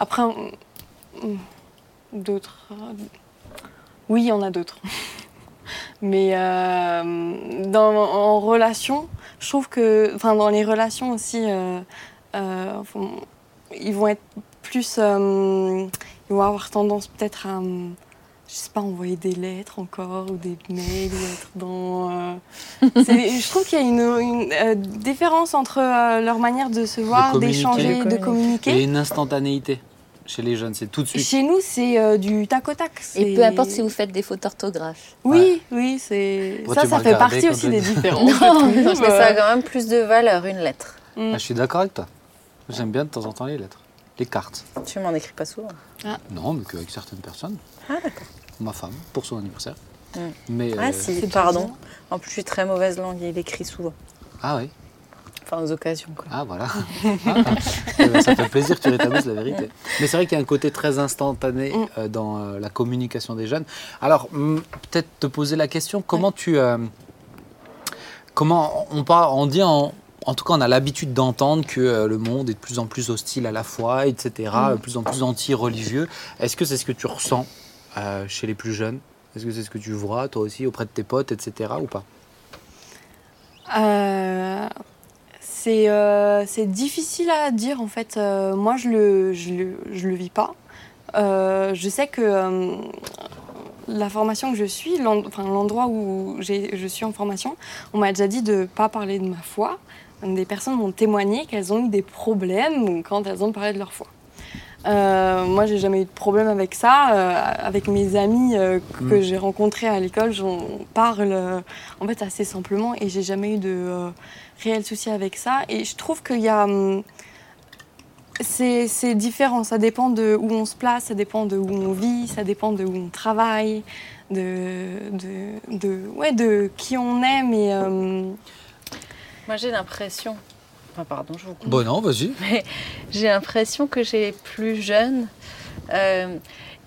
Après, d'autres. euh, Oui, il y en a d'autres. Mais euh, dans, en relation, je trouve que, enfin, dans les relations aussi, euh, euh, ils vont être plus, euh, ils vont avoir tendance peut-être à, je sais pas, envoyer des lettres encore ou des mails ou être dans. euh, je trouve qu'il y a une, une, euh, différence entre euh, leur manière de se voir, d'échanger, De de Il y a communiquer. une instantanéité chez les jeunes, c'est tout de suite. Chez nous, c'est euh, du tac au tac. Et peu importe si vous faites des fautes d'orthographe. Oui, oui, c'est. Ça, ça fait partie aussi des différences. Non, trouve. mais ça a quand même plus de valeur, une lettre. Mm. Ah, je suis d'accord avec toi. J'aime bien de temps en temps les lettres, les cartes. Tu m'en écris pas souvent. Non, mais qu'avec certaines personnes. Ah, d'accord. Ma femme, pour son anniversaire. Mm. Mais, Ah, euh, si, pardon. En plus, je suis très mauvaise langue et il écrit souvent. Ah oui. Enfin, aux occasions, quoi. Ah voilà. Ah. Eh ben, ça fait plaisir que tu rétablisses la vérité. Mais c'est vrai qu'il y a un côté très instantané Mm. euh, dans euh, la communication des jeunes. Alors, hmm, peut-être te poser la question, comment tu... euh, comment on, parle, on dit en... En tout cas, on a l'habitude d'entendre que le monde est de plus en plus hostile à la foi, etc., Mm. de plus en plus anti-religieux. Est-ce que c'est ce que tu ressens euh, chez les plus jeunes? Est-ce que c'est ce que tu vois, toi aussi, auprès de tes potes, etc., ou pas? Euh, c'est euh, c'est difficile à dire en fait. Euh, moi, je le, le, vis pas. Euh, je sais que la formation que je suis, l'endroit où je suis en formation, on m'a déjà dit de pas parler de ma foi. Des personnes m'ont témoigné qu'elles ont eu des problèmes quand elles ont parlé de leur foi. Euh, moi, j'ai jamais eu de problème avec ça. Euh, avec mes amis euh, que Mm. j'ai rencontrés à l'école, j'en parle euh, en fait assez simplement et j'ai jamais eu de euh, réel souci avec ça. Et je trouve qu'il y a. hum, c'est c'est différent, ça dépend de où on se place, ça dépend de où on vit, ça dépend de où on travaille, de, de, de, ouais, de qui on est. Mais euh, Moi, j'ai l'impression. Enfin, pardon, je vous coupe. Bon, non, vas-y. J'ai l'impression que chez les plus jeunes, euh,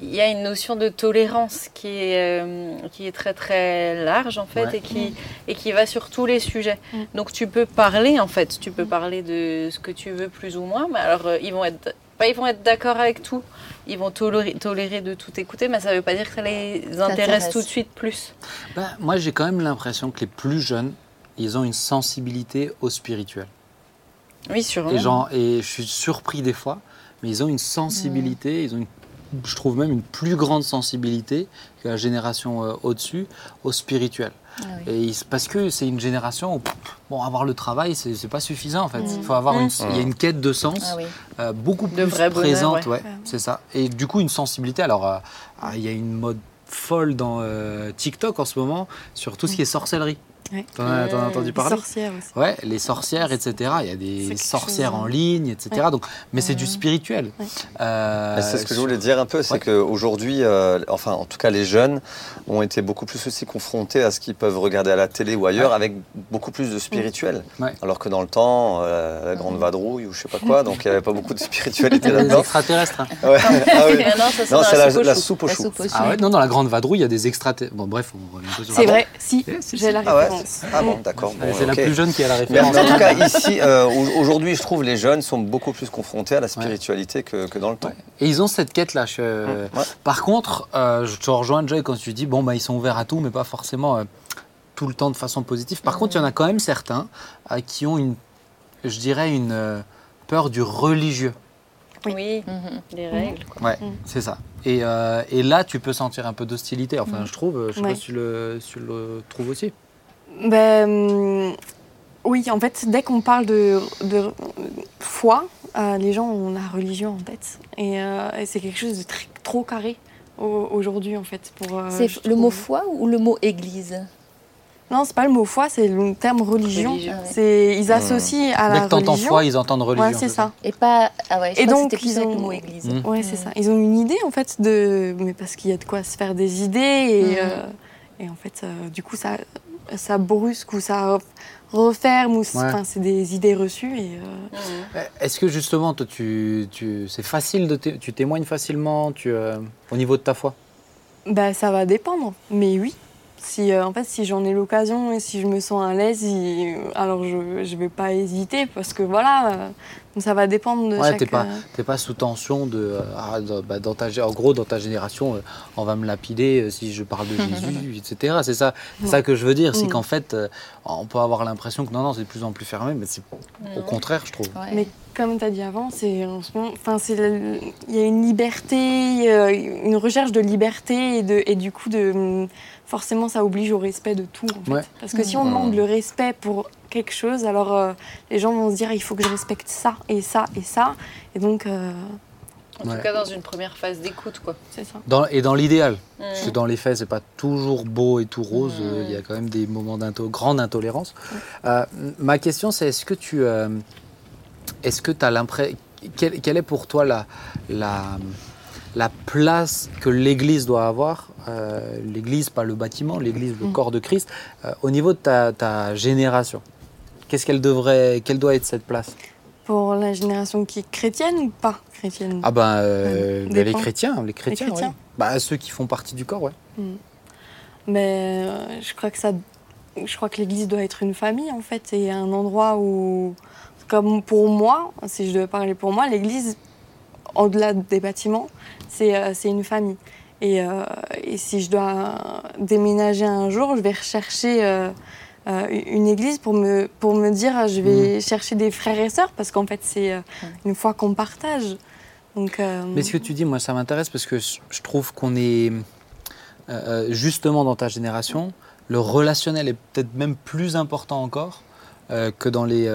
il y a une notion de tolérance qui est, euh, qui est très très large en fait Ouais. et, qui, et qui va sur tous les sujets. Donc tu peux parler en fait, tu peux parler de ce que tu veux plus ou moins, mais alors euh, ils vont être pas ils vont être d'accord avec tout, ils vont tolérer, tolérer de tout écouter, mais ça ne veut pas dire que ça les intéresse T'intéresse. tout de suite plus. Ben, moi, j'ai quand même l'impression que les plus jeunes, ils ont une sensibilité au spirituel. Oui, sûrement. Et, genre, et je suis surpris des fois, mais ils ont une sensibilité, ils ont une, je trouve même une plus grande sensibilité que la génération euh, au-dessus au spirituel. Ah oui. Et parce que c'est une génération où, bon, avoir le travail, c'est pas suffisant en fait. Il Mm. faut avoir une, il y a une quête de sens Ah oui. euh, beaucoup De plus bonheur, présente, ouais. ouais, c'est ça. Et du coup, une sensibilité. Alors, euh, ah, il y a une mode folle dans euh, TikTok en ce moment sur tout ce qui est sorcellerie. Ouais. T'en as, Mm. entendu les parler sorcières aussi. Ouais, les sorcières, etc. Il y a des sorcières chose, en hein. ligne, etc. Donc, mais c'est du Ouais. spirituel. Ouais. Euh, C'est ce que je voulais dire un peu, c'est Ouais. qu'aujourd'hui, euh, enfin en tout cas les jeunes ont été beaucoup plus aussi confrontés à ce qu'ils peuvent regarder à la télé ou ailleurs Ouais. avec beaucoup plus de spirituel. Ouais. Alors que dans le temps, euh, la grande vadrouille ou je sais pas quoi, donc il n'y avait pas beaucoup de spiritualité Les là-dedans. extraterrestres. hein. Ouais. Ah oui. Ah non, ça, c'est Non, dans c'est la la, soupe aux choux. Ah ouais, non, dans la grande vadrouille, il y a des extraterrestres. Bon, bref, on revient un peu sur C'est la- vrai, si, si, j'ai la Ah ouais référence. Ah bon, d'accord. Bon, c'est la plus jeune qui a la Mais référence. en tout cas, ici, euh, au- aujourd'hui, je trouve les jeunes sont beaucoup plus confrontés à la spiritualité que, que dans le temps. Ouais. Et ils ont cette quête-là. je- Ouais. Par contre, euh, je te rejoins, Joy, quand tu dis bon, bah, ils sont ouverts à tout, mais pas forcément euh, tout le temps de façon positive. Par contre, il y en a quand même certains euh, qui ont une, je dirais, une euh, peur du religieux. Oui, Mhm. les règles. quoi. Ouais, Mm. c'est ça. Et, euh, et là, tu peux sentir un peu d'hostilité. Enfin, Mm. je trouve. Je sais Ouais. pas si tu le, si tu le trouves aussi. Ben, oui, en fait, dès qu'on parle de, de foi, euh, les gens ont la religion en tête. Et, euh, et c'est quelque chose de très- trop carré au- aujourd'hui, en fait. pour. euh, C'est le mot foi ou le mot église? Non, c'est pas le mot foi, c'est le terme religion. Religion. Ah ouais. C'est ils associent à Dès la que t'entends religion. foi, ils entendent religion. ouais, c'est ça. Et pas. Ah ouais, je Et donc, que plus ils avec ont- le mot église. Mm. Ouais, c'est Mm. ça. Ils ont une idée en fait de, mais parce qu'il y a de quoi se faire des idées et, Mm. euh, et en fait, euh, du coup, ça, ça brusque ou ça referme ou c'est Ouais. enfin, c'est des idées reçues et euh, Mhm. Eh, Est-ce que justement, toi, tu, tu, c'est facile de tu témoignes facilement tu, euh, au niveau de ta foi? Bah, ça va dépendre. Mais oui, si euh, en fait si j'en ai l'occasion et si je me sens à l'aise, alors je je vais pas hésiter parce que voilà, ça va dépendre de Ouais, chaque. t'es pas, euh, t'es pas sous tension de. euh, ah, dans- bah, dans ta, gé- en gros, dans ta génération, euh, on va me lapider euh, si je parle de Jésus, etc. C'est ça, c'est ça que je veux dire. C'est Mm. qu'en fait, euh, on peut avoir l'impression que non, non, c'est de plus en plus fermé, mais c'est au Non. contraire, je trouve. Ouais. Mais comme tu as dit avant, c'est en ce moment, enfin il y a une liberté, euh, une recherche de liberté et de et du coup de hum, forcément ça oblige au respect de tout en fait. Ouais. Parce que si on demande le respect pour quelque chose, alors euh, les gens vont se dire il faut que je respecte ça et ça et ça et donc euh, En Ouais. tout cas, dans une première phase d'écoute, quoi. c'est ça. Dans- et dans l'idéal, parce que dans les faits, c'est pas toujours beau et tout rose. Mm. euh, Il y a quand même des moments de grande intolérance. Euh, ma question, c'est est-ce que tu, euh, est-ce que tu as l'impression, quelle, quelle est pour toi la, la, la place que l'Église doit avoir, euh, l'Église, pas le bâtiment, l'Église, le Mm. corps de Christ, euh, au niveau de ta, ta génération? Qu'est-ce qu'elle devrait, quelle doit être cette place Pour la génération qui est chrétienne ou pas chrétienne Ah ben, euh, ben, les chrétiens, les chrétiens, chrétiens. ouais. Bah, ceux qui font partie du corps, ouais. Mais euh, je crois que ça, je crois que l'Église doit être une famille en fait, et un endroit où, comme pour moi, si je devais parler pour moi, l'Église, au-delà des bâtiments, c'est euh, une famille. Et, euh, et si je dois déménager un jour, je vais rechercher euh, une église pour me, pour me dire euh, je vais chercher des frères et sœurs parce qu'en fait c'est euh, une foi qu'on partage. Donc, euh, Mais ce que tu dis, moi, ça m'intéresse parce que je trouve qu'on est justement dans ta génération, le relationnel est peut-être même plus important encore que, dans les,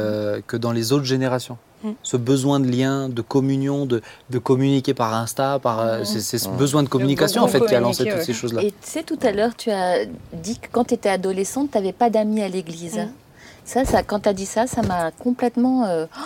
que dans les autres générations. Mm. Ce besoin de lien, de communion, de, de communiquer par Insta, par, euh, Mm. c'est c'est ce Mm. besoin de communication en fait qui a lancé toutes ces choses-là. Et tu sais, tout à l'heure, tu as dit que quand tu étais adolescente, tu n'avais pas d'amis à l'église. Ça, ça, quand tu as dit ça, ça m'a complètement. euh, oh,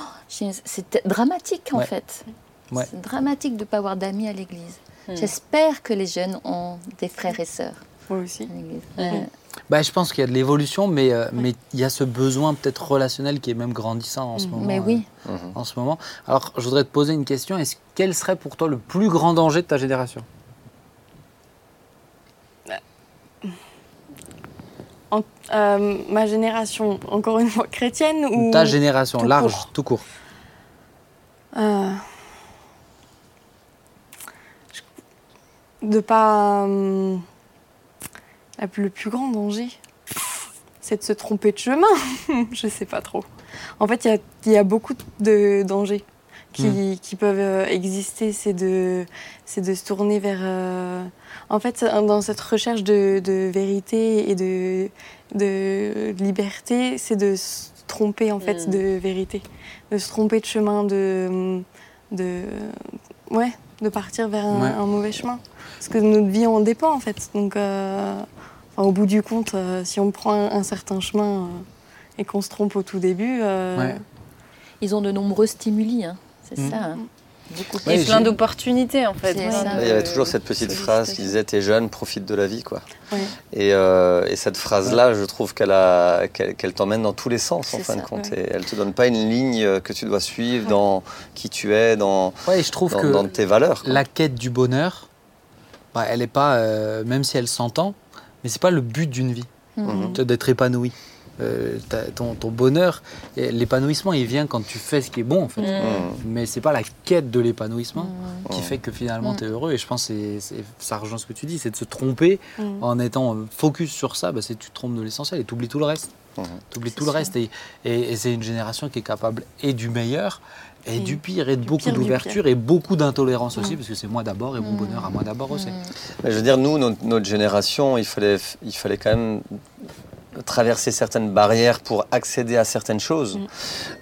C'était dramatique, en Ouais. fait. Ouais. C'est dramatique de ne pas avoir d'amis à l'église. J'espère que les jeunes ont des frères et sœurs moi aussi. à l'église. Ouais. Bah, je pense qu'il y a de l'évolution, mais euh, mais il y a ce besoin peut-être relationnel qui est même grandissant en ce Mm. moment. Mais euh, oui. Mhm. en ce moment. Alors, je voudrais te poser une question. Est-ce quel serait pour toi le plus grand danger de ta génération? En- euh, ma génération, encore une fois chrétienne ou Ta génération, tout large, court. tout court. Euh, je- de pas euh, la- le plus grand danger, c'est de se tromper de chemin. je sais pas trop. En fait, il y a- il y, a beaucoup de dangers qui, qui peuvent euh, exister. C'est de, se tourner vers. euh, en fait, dans cette recherche de, de vérité et de, de liberté, c'est de se tromper en fait Mm. de vérité, de se tromper de chemin, de, de, ouais, de partir vers un, Ouais. un mauvais chemin. Parce que notre vie en dépend en fait. Donc, euh, enfin, au bout du compte, euh, si on prend un, un certain chemin euh, et qu'on se trompe au tout début, euh, Ouais. Ils ont de nombreux stimuli, hein. c'est Mm. ça. hein. Beaucoup Ouais, Et plein d'opportunités, en fait. Ça. Il y avait toujours cette petite phrase qui disait T'es jeune, profite de la vie. quoi. Ouais. Et, euh, et cette phrase-là, je trouve qu'elle a- qu'elle qu'elle t'emmène dans tous les sens, en fin de compte. ouais. Et elle te donne pas une ligne que tu dois suivre dans qui tu es, dans, Ouais, et je trouve dans, que dans tes valeurs. quoi. la quête du bonheur, bah, elle est pas, euh, même si elle s'entend, mais c'est pas le but d'une vie, Mhm. de- d'être épanoui. Euh, ton, ton bonheur, l'épanouissement, il vient quand tu fais ce qui est bon, en fait. Mm. Mhm. Mais c'est pas la quête de l'épanouissement Mhm. qui Mhm. fait que finalement tu es heureux. Et je pense que ça rejoint ce que tu dis, c'est de se tromper en étant euh, focus sur ça, bah, c'est tu te trompes de l'essentiel et tu oublies tout le reste. Mhm. Tu oublies tout le reste. Et, et- et c'est une génération qui est capable et du meilleur et, Et du pire et de du beaucoup d'ouverture et beaucoup d'intolérance aussi, Mm. parce que c'est moi d'abord et mon Mm. bonheur à moi d'abord aussi. Mais je veux dire, nous, notre, notre génération, il fallait, il fallait quand même traverser certaines barrières pour accéder à certaines choses. Mm.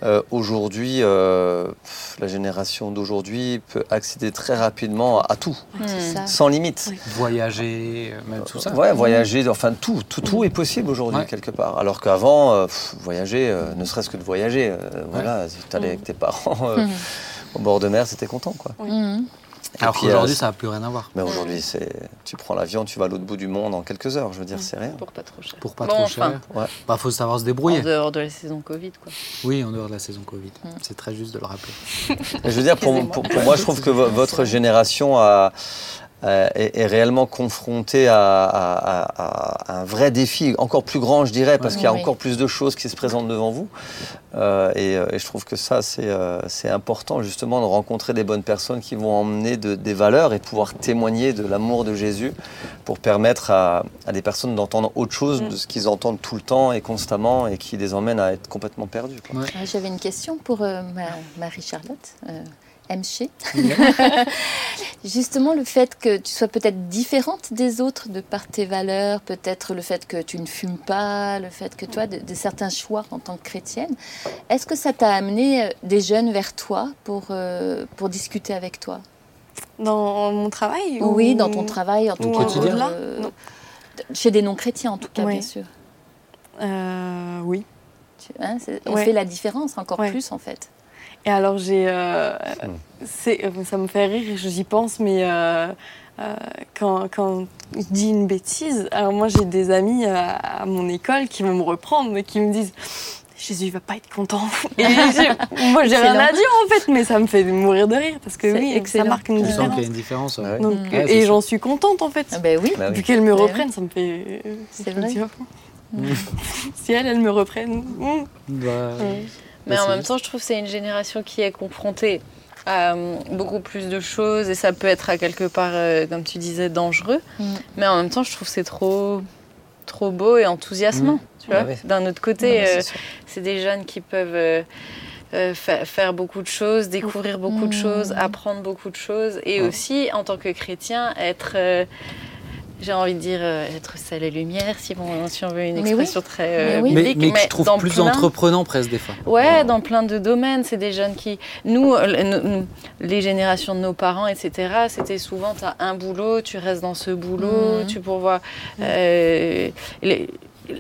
Euh, aujourd'hui, euh, la génération d'aujourd'hui peut accéder très rapidement à tout, ça. sans limite. Oui. Voyager, euh, même tout ça. Ouais, voyager, enfin tout, tout, tout est possible aujourd'hui Ouais. quelque part. Alors qu'avant, euh, voyager, euh, ne serait-ce que de voyager, euh, voilà, si tu allais avec tes parents au bord de mer, c'était content quoi. Et Alors qu'aujourd'hui, euh, ça n'a plus rien à voir. Mais aujourd'hui, c'est, tu prends l'avion, tu vas à l'autre bout du monde en quelques heures. Je veux dire, c'est rien. Pour pas trop cher. Pour pas Bon, trop enfin, cher. Ouais. Bah, faut savoir se En débrouiller. dehors de la saison Covid, quoi. Oui, en dehors de la saison Covid. Mm. C'est très juste de le rappeler. Mais je veux dire, pour, Excusez-moi. pour- pour moi, je trouve que vo- votre génération a- euh, est, est réellement confrontée à, à- à- à un vrai défi, encore plus grand, je dirais, parce qu'il y a Oui. encore plus de choses qui se présentent devant vous. Euh, et, euh, et je trouve que ça, c'est euh, c'est important, justement, de rencontrer des bonnes personnes qui vont emmener de- des valeurs et pouvoir témoigner de l'amour de Jésus pour permettre à, à des personnes d'entendre autre chose de ce qu'ils entendent tout le temps et constamment et qui les emmène à être complètement perdus. Ah, J'avais une question pour euh, ma- Marie-Charlotte. Euh, MC. Justement, le fait que tu sois peut-être différente des autres de par tes valeurs, peut-être le fait que tu ne fumes pas, le fait que toi, de, de certains choix en tant que chrétienne, est-ce que ça t'a amené euh, des jeunes vers toi pour, euh, pour discuter avec toi? Dans mon travail Oui, ou- dans ton travail, en tout ou cas. quotidien euh, chez des non-chrétiens, en tout cas, Oui. bien sûr. Euh, oui. Tu- hein, on Ouais. fait la différence encore Ouais. plus, en fait. Et alors j'ai, euh, Hmm. euh, ça me fait rire, j'y pense, mais euh, euh, quand, quand je dis une bêtise, alors moi j'ai des amis à mon école qui vont me reprendre, mais qui me disent Jésus il va pas être content. Et moi j'ai rien à dire en fait, mais ça me fait mourir de rire parce que oui, excellent. ça marque une Tu sens qu'il y a différence. une différence. ouais. Donc, et j'en suis contente en fait. Ah ben oui. Bah oui. Vu qu'elles me Ouais, reprennent, ça me fait. C'est vrai. oh, si elles, elles me reprennent. mm. Bah, Ouais. Mais en c'est même juste. temps, je trouve que c'est une génération qui est confrontée à euh, beaucoup plus de choses et ça peut être à quelque part, euh, comme tu disais, dangereux. Mm. Mais en même temps, je trouve que c'est trop, trop beau et enthousiasmant. Mm. Tu vois ouais. D'un autre côté, Ouais, euh, c'est des jeunes qui peuvent euh, euh, fa- faire beaucoup de choses, découvrir beaucoup de Mm. choses, apprendre beaucoup de choses et Ouais. aussi, en tant que chrétien, être. euh, j'ai envie de dire euh, être sel et lumière, si, on- si on veut une Mais oui. expression très euh, Mais oui. mais, biblique. mais je trouve plus plein- entreprenant presque des fois. Ouais, dans plein de domaines, c'est des jeunes qui... Nous, euh, les générations de nos parents, etc., c'était souvent, tu as un boulot, tu restes dans ce boulot, Mhm. tu pourvois... euh, les-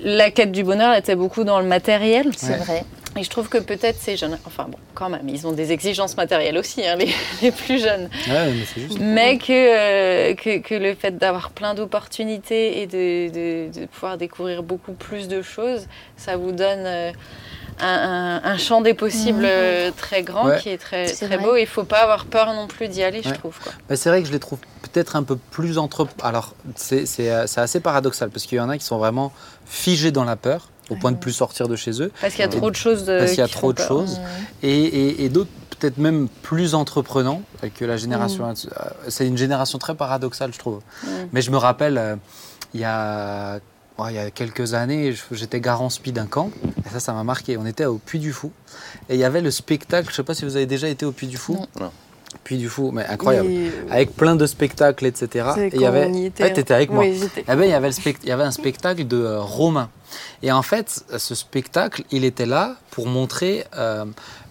la quête du bonheur était beaucoup dans le matériel. C'est Ouais. vrai. Et je trouve que peut-être ces jeunes... Enfin bon, quand même, ils ont des exigences matérielles aussi, hein, les, les plus jeunes. Ouais, mais c'est juste. Mais que, euh, que, que le fait d'avoir plein d'opportunités et de, de- de pouvoir découvrir beaucoup plus de choses, ça vous donne euh, un, un- un champ des possibles Mhm. euh, très grand Ouais. qui est très, très beau. Il ne faut pas avoir peur non plus d'y aller, je trouve. Bah, c'est vrai que je les trouve peut-être un peu plus entre. Alors, c'est assez paradoxal parce qu'il y en a qui sont vraiment figés dans la peur au point de plus sortir de chez eux. Parce qu'il y a trop de choses. de- Parce qu'il y a trop de peur. choses. Mm. Et, et- et d'autres peut-être même plus entreprenants euh, que la génération. Mm. euh, C'est une génération très paradoxale, je trouve. Mhm. Mais je me rappelle, euh, il y a. il y a quelques années, j'étais garant spi d'un camp, et ça, ça m'a marqué. On était au Puy du Fou, et il y avait le spectacle, je ne sais pas si vous avez déjà été au Puy du Fou. Non. Puy du Fou, mais incroyable. Avec plein de spectacles, etc. c'est Et il y avait... y était. Ouais, t'étais avec moi. Oui. Eh ben, il, y avait le spect- il y avait un spectacle de euh, Romain. Et en fait, ce spectacle, il était là pour montrer euh,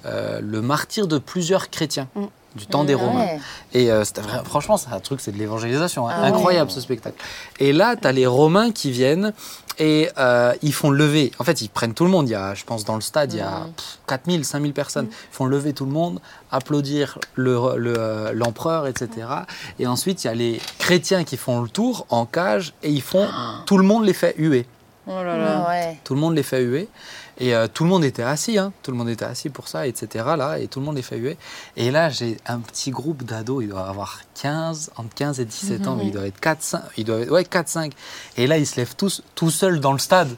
euh, le martyr de plusieurs chrétiens Mm. du temps des Ah Romains. Et euh, vrai- franchement, c'est un truc, c'est de l'évangélisation. hein. Ah ouais. Incroyable ce spectacle. Et là, tu as les Romains qui viennent et euh, ils font lever. En fait, ils prennent tout le monde. Il y a, je pense, dans le stade, il y a Mhm. pff, 4000, 5000 personnes. Ils font lever tout le monde, applaudir le- le, euh, l'empereur, etc. Et ensuite, il y a les chrétiens qui font le tour en cage et ils font. Tout le monde les fait huer. Oh là là. Ah ouais. Tout le monde les fait huer. Et euh, tout le monde était assis, hein. tout le monde était assis pour ça, etc. Là, et tout le monde fait huer. Et là, j'ai un petit groupe d'ados, ils doivent avoir 15, entre 15 et 17 ans, mais ils doivent être 4, 5, ils doivent être- ouais, 4, 5. Et là, ils se lèvent tous, tout seuls dans le stade,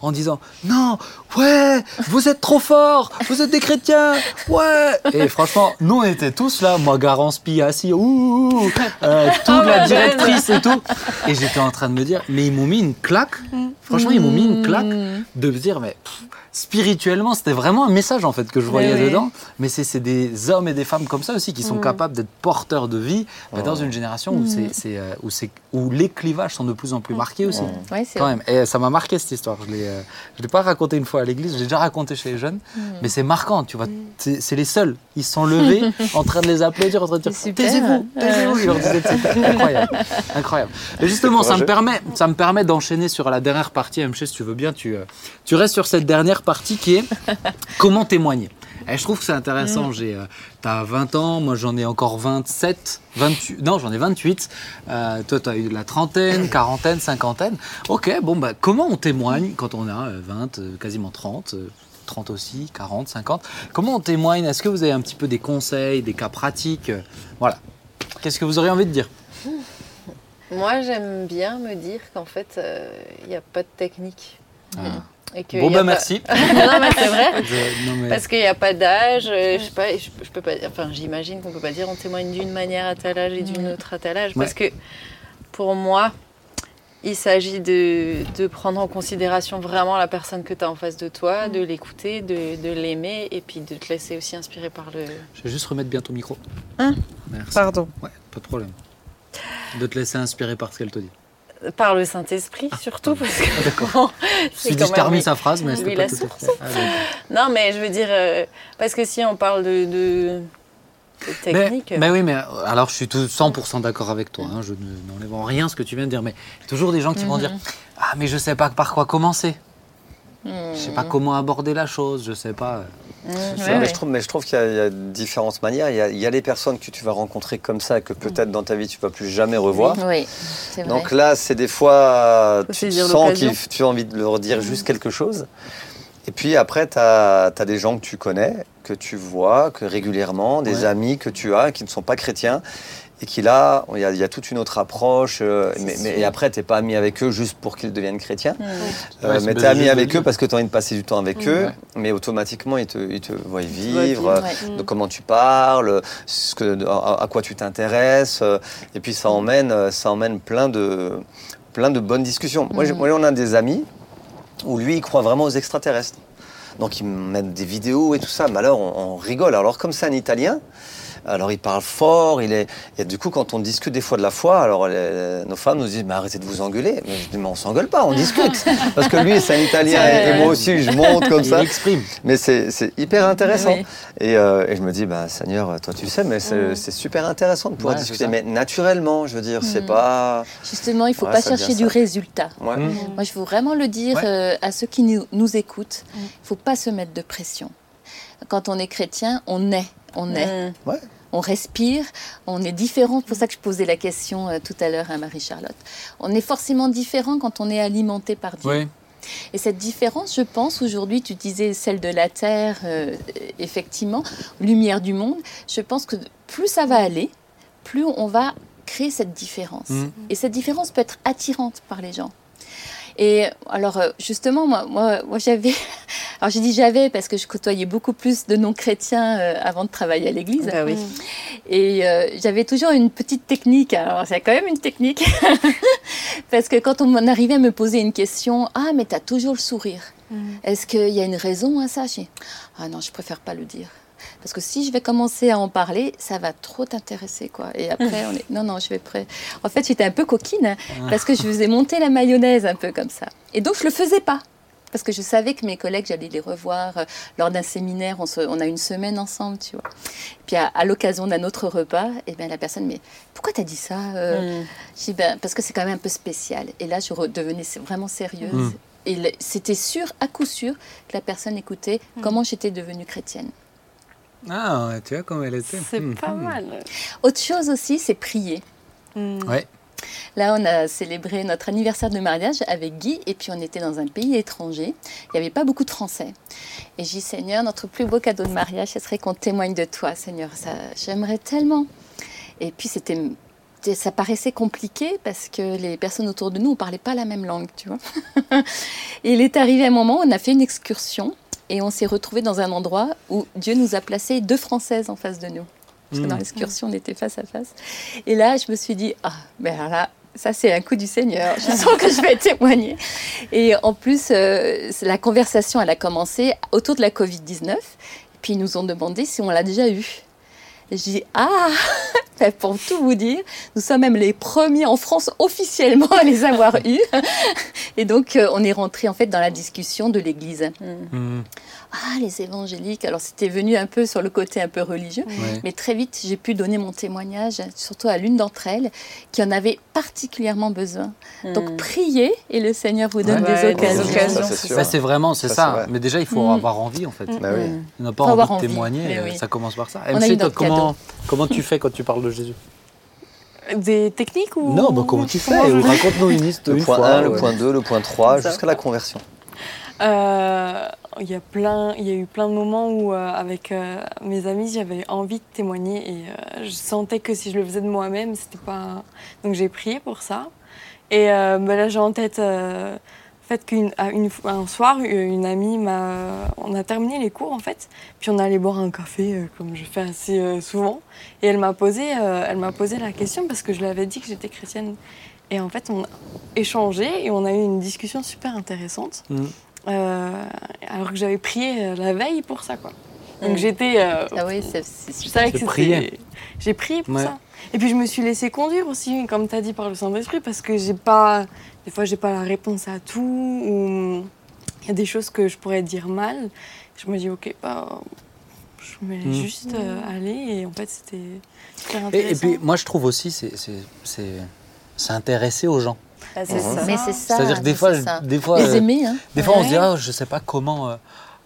en disant Non, ouais, vous êtes trop forts, vous êtes des chrétiens, ouais. Et franchement, nous, on était tous là, moi, Garance Pi, assis, ouh, euh, toute Oh, la directrice et tout. Et j'étais en train de me dire Mais ils m'ont mis une claque, franchement, ils m'ont mis une claque Mm. de me dire, mais pff, spirituellement, c'était vraiment un message en fait que je voyais oui. dedans. Mais c'est c'est des hommes et des femmes comme ça aussi qui sont Mm. capables d'être porteurs de vie bah, dans Oh. une génération où, Mm. euh, où, c'est- où les clivages sont de plus en plus marqués aussi. Oh. Ouais, c'est Quand même. Et ça m'a marqué cette histoire. Je l'ai, euh, je l'ai pas raconté une fois à l'église, je l'ai déjà raconté chez les jeunes, mais c'est marquant, tu vois. C'est c'est les seuls. Ils se sont levés en train de les applaudir, en train de dire taisez-vous, taisez-vous. Ils leur disaient, incroyable, incroyable. Et justement, ça me permet, ça me permet d'enchaîner sur la dernière partie. MC, si tu veux bien, tu, euh, tu restes sur cette dernière partie qui est comment témoigner. Et je trouve que c'est intéressant. J'ai, euh, t'as 20 ans, moi j'en ai encore 27, 28, non j'en ai 28. Euh, toi tu as eu la trentaine, quarantaine, cinquantaine. Ok, bon bah comment on témoigne quand on a euh, 20, euh, quasiment 30 euh, 30 aussi, 40, 50. Comment on témoigne? Est-ce que vous avez un petit peu des conseils, des cas pratiques? Euh, Voilà. Qu'est-ce que vous auriez envie de dire? Moi, j'aime bien me dire qu'en fait, euh, il n'y a pas de technique. Ah. Et que Bon bah pas- merci. non, mais c'est vrai. Je- non, mais- Parce qu'il n'y a pas d'âge, euh, je sais pas, je, je peux pas, enfin j'imagine qu'on peut pas dire on témoigne d'une manière à tel âge et d'une autre à tel âge, parce que pour moi, il s'agit de, de prendre en considération vraiment la personne que tu as en face de toi, de l'écouter, de, de l'aimer et puis de te laisser aussi inspirer par le... Je vais juste remettre bien ton micro. Hein? Merci. Pardon. Ouais, pas de problème. De te laisser inspirer par ce qu'elle te dit. Par le Saint-Esprit surtout, parce que Ah, d'accord. Je quand termine même- sa phrase, mais c'était la pas tout à source. fait. Ah. Non, mais je veux dire, euh, parce que si on parle de, de, technique... mais oui, mais euh, alors je suis tout 100% d'accord avec toi. hein, je ne- n'enlève en rien ce que tu viens de dire. Mais toujours des gens qui vont dire Ah, mais je sais pas par quoi commencer. Je sais pas comment aborder la chose. Je sais pas. Mmh, ça, mais, je trouve, mais je trouve qu'il y, a- il y a différentes manières. Il y a, il y a les personnes que tu vas rencontrer comme ça, que peut-être dans ta vie tu vas plus jamais revoir. Oui, c'est vrai. Donc là, c'est des fois, Faut tu sens que tu as envie de leur dire juste quelque chose. Et puis après, tu as, des gens que tu connais, que tu vois que régulièrement, des Ouais. amis que tu as qui ne sont pas chrétiens. Et qui là, il y, a- il y a toute une autre approche. euh, mais, et après, tu n'es pas ami avec eux juste pour qu'ils deviennent chrétiens. Mmh. Euh, Ouais, mais bien tu es ami avec eux parce que tu as envie de passer du temps avec eux. Ouais. Mais automatiquement, ils te, ils te voient vivre, ouais. de comment tu parles, ce que, à, à quoi tu t'intéresses. euh, Et puis ça emmène, euh, ça emmène plein, de, plein de bonnes discussions. Moi, j'ai- moi, on a des amis où lui, il croit vraiment aux extraterrestres. Donc, ils me mettent des vidéos et tout ça. Mais alors, on, on rigole. Alors, comme c'est un Italien, alors il parle fort, il est... et du coup quand on discute des fois de la foi, alors les- nos femmes nous disent mais arrêtez de vous engueuler. Mais je dis mais on s'engueule pas, on discute. Parce que lui c'est un Italien et, et moi aussi je monte comme Il ça. exprime. Mais c'est hyper intéressant. Oui. Et, euh, et je me dis, bah, Seigneur, toi tu le sais, mais c'est super intéressant de pouvoir Ouais, discuter. Mais naturellement, je veux dire, c'est Mm. pas. Justement, il ne faut Ouais, pas chercher du résultat. Ouais. Mm. Moi, je veux vraiment le dire Ouais. euh, à ceux qui nous, nous écoutent. Il ne faut pas se mettre de pression. Quand on est chrétien, on est. On est. Mmh. On respire, on est différent. C'est pour ça que je posais la question euh, tout à l'heure à Marie-Charlotte. On est forcément différent quand on est alimenté par Dieu. Oui. Et cette différence, je pense, aujourd'hui, tu disais celle de la Terre, euh, effectivement, lumière du monde, je pense que plus ça va aller, plus on va créer cette différence. Mm. Et cette différence peut être attirante par les gens. Et alors, euh, justement, moi, moi, moi j'avais. Alors, j'ai dit j'avais parce que je côtoyais beaucoup plus de non-chrétiens euh, avant de travailler à l'église. Bah oui. Et euh, j'avais toujours une petite technique. Alors, c'est quand même une technique. Parce que quand on arrivait à me poser une question, ah, mais t'as toujours le sourire. Mm. Est-ce qu'il y a une raison à ça ah non, je préfère pas le dire. Parce que si je vais commencer à en parler, ça va trop t'intéresser, quoi. Et après, on est... Non, non, je vais prêt. En fait, j'étais un peu coquine, hein, parce que je faisais monter la mayonnaise un peu comme ça. Et donc, je le faisais pas. Parce que je savais que mes collègues, j'allais les revoir euh, lors d'un séminaire. On, se- on a une semaine ensemble, tu vois. Puis à, à l'occasion d'un autre repas, et ben la personne, mais pourquoi t'as dit ça euh? Mmh. Je dis, ben, parce que c'est quand même un peu spécial. Et là, je redevenais vraiment sérieuse. Mm. Et c'était sûr, à coup sûr, que la personne écoutait comment j'étais devenue chrétienne. Ah, tu vois comment elle était. C'est Mhm. pas mal. Autre chose aussi, c'est prier. Mm. Ouais. Là, on a célébré notre anniversaire de mariage avec Guy, et puis on était dans un pays étranger. Il n'y avait pas beaucoup de Français. Et j'ai dit, Seigneur, notre plus beau cadeau de mariage, ce serait qu'on témoigne de toi, Seigneur. Ça, j'aimerais tellement. Et puis c'était, ça paraissait compliqué parce que les personnes autour de nous, on parlait pas la même langue, tu vois. et il est arrivé un moment, on a fait une excursion et on s'est retrouvé dans un endroit où Dieu nous a placé deux Françaises en face de nous. Parce que dans Mm. l'excursion, on était face à face. Et là, je me suis dit, ah, ben alors là, ça c'est un coup du Seigneur. Je sens que je vais témoigner. Et en plus, euh, la conversation, elle a commencé autour de la Covid-19. Puis ils nous ont demandé si on l'a déjà eu. Je dis ah ben, Pour tout vous dire, nous sommes même les premiers en France officiellement à les avoir eus. Et donc euh, on est rentré en fait dans la discussion de l'Église. Hmm. Ah les évangéliques. Alors c'était venu un peu sur le côté un peu religieux, Ouais. mais très vite j'ai pu donner mon témoignage, surtout à l'une d'entre elles qui en avait particulièrement besoin. Donc priez et le Seigneur vous donne Ouais, des des occasions. occasions. Ça, c'est vraiment, c'est Ça, ça. c'est vrai. Mais déjà, il faut Mm. avoir envie, en fait. Bah oui. On n'a pas Faut envie avoir de envie, témoigner, mais euh, oui. ça commence par ça. On a MC, toi, comment, comment tu fais quand tu parles de Jésus? Des techniques ou Non, bah, comment tu fais Raconte-nous une liste. Le point fois, 1, le point 2, le point 3, Ça. jusqu'à la conversion. Euh, Il y a plein, il y a eu plein de moments où euh, avec euh, mes amis j'avais envie de témoigner et euh, je sentais que si je le faisais de moi-même c'était pas donc j'ai prié pour ça. Et euh, bah, là j'ai en tête euh, le fait qu'une à une fois- un soir une amie m'a on a terminé les cours en fait puis on allait boire un café comme je fais assez souvent. Et elle m'a posé elle m'a posé la question parce que je lui avais dit que j'étais chrétienne. Et en fait on a échangé et on a eu une discussion super intéressante. Mm. Euh, alors que j'avais prié euh, la veille pour ça, quoi. Donc Mm. j'étais. euh, Ah oui, c'est que. J'ai prié pour Ouais. ça. Et puis je me suis laissée conduire aussi, comme tu as dit, par le Saint-Esprit, parce que j'ai pas. Des fois, j'ai pas la réponse à tout, ou il y a des choses que je pourrais dire mal. Je me dis, ok, bah. Je me laisse Mm. juste euh, aller, et en fait, c'était super Et, intéressant. et puis, moi, je trouve aussi, c'est- s'intéresser aux gens. Ah, c'est ça. Mais c'est ça. C'est-à-dire que des fois, c'est ça. des fois, Les aimer, hein. des fois on se dit, ah, je sais pas comment euh,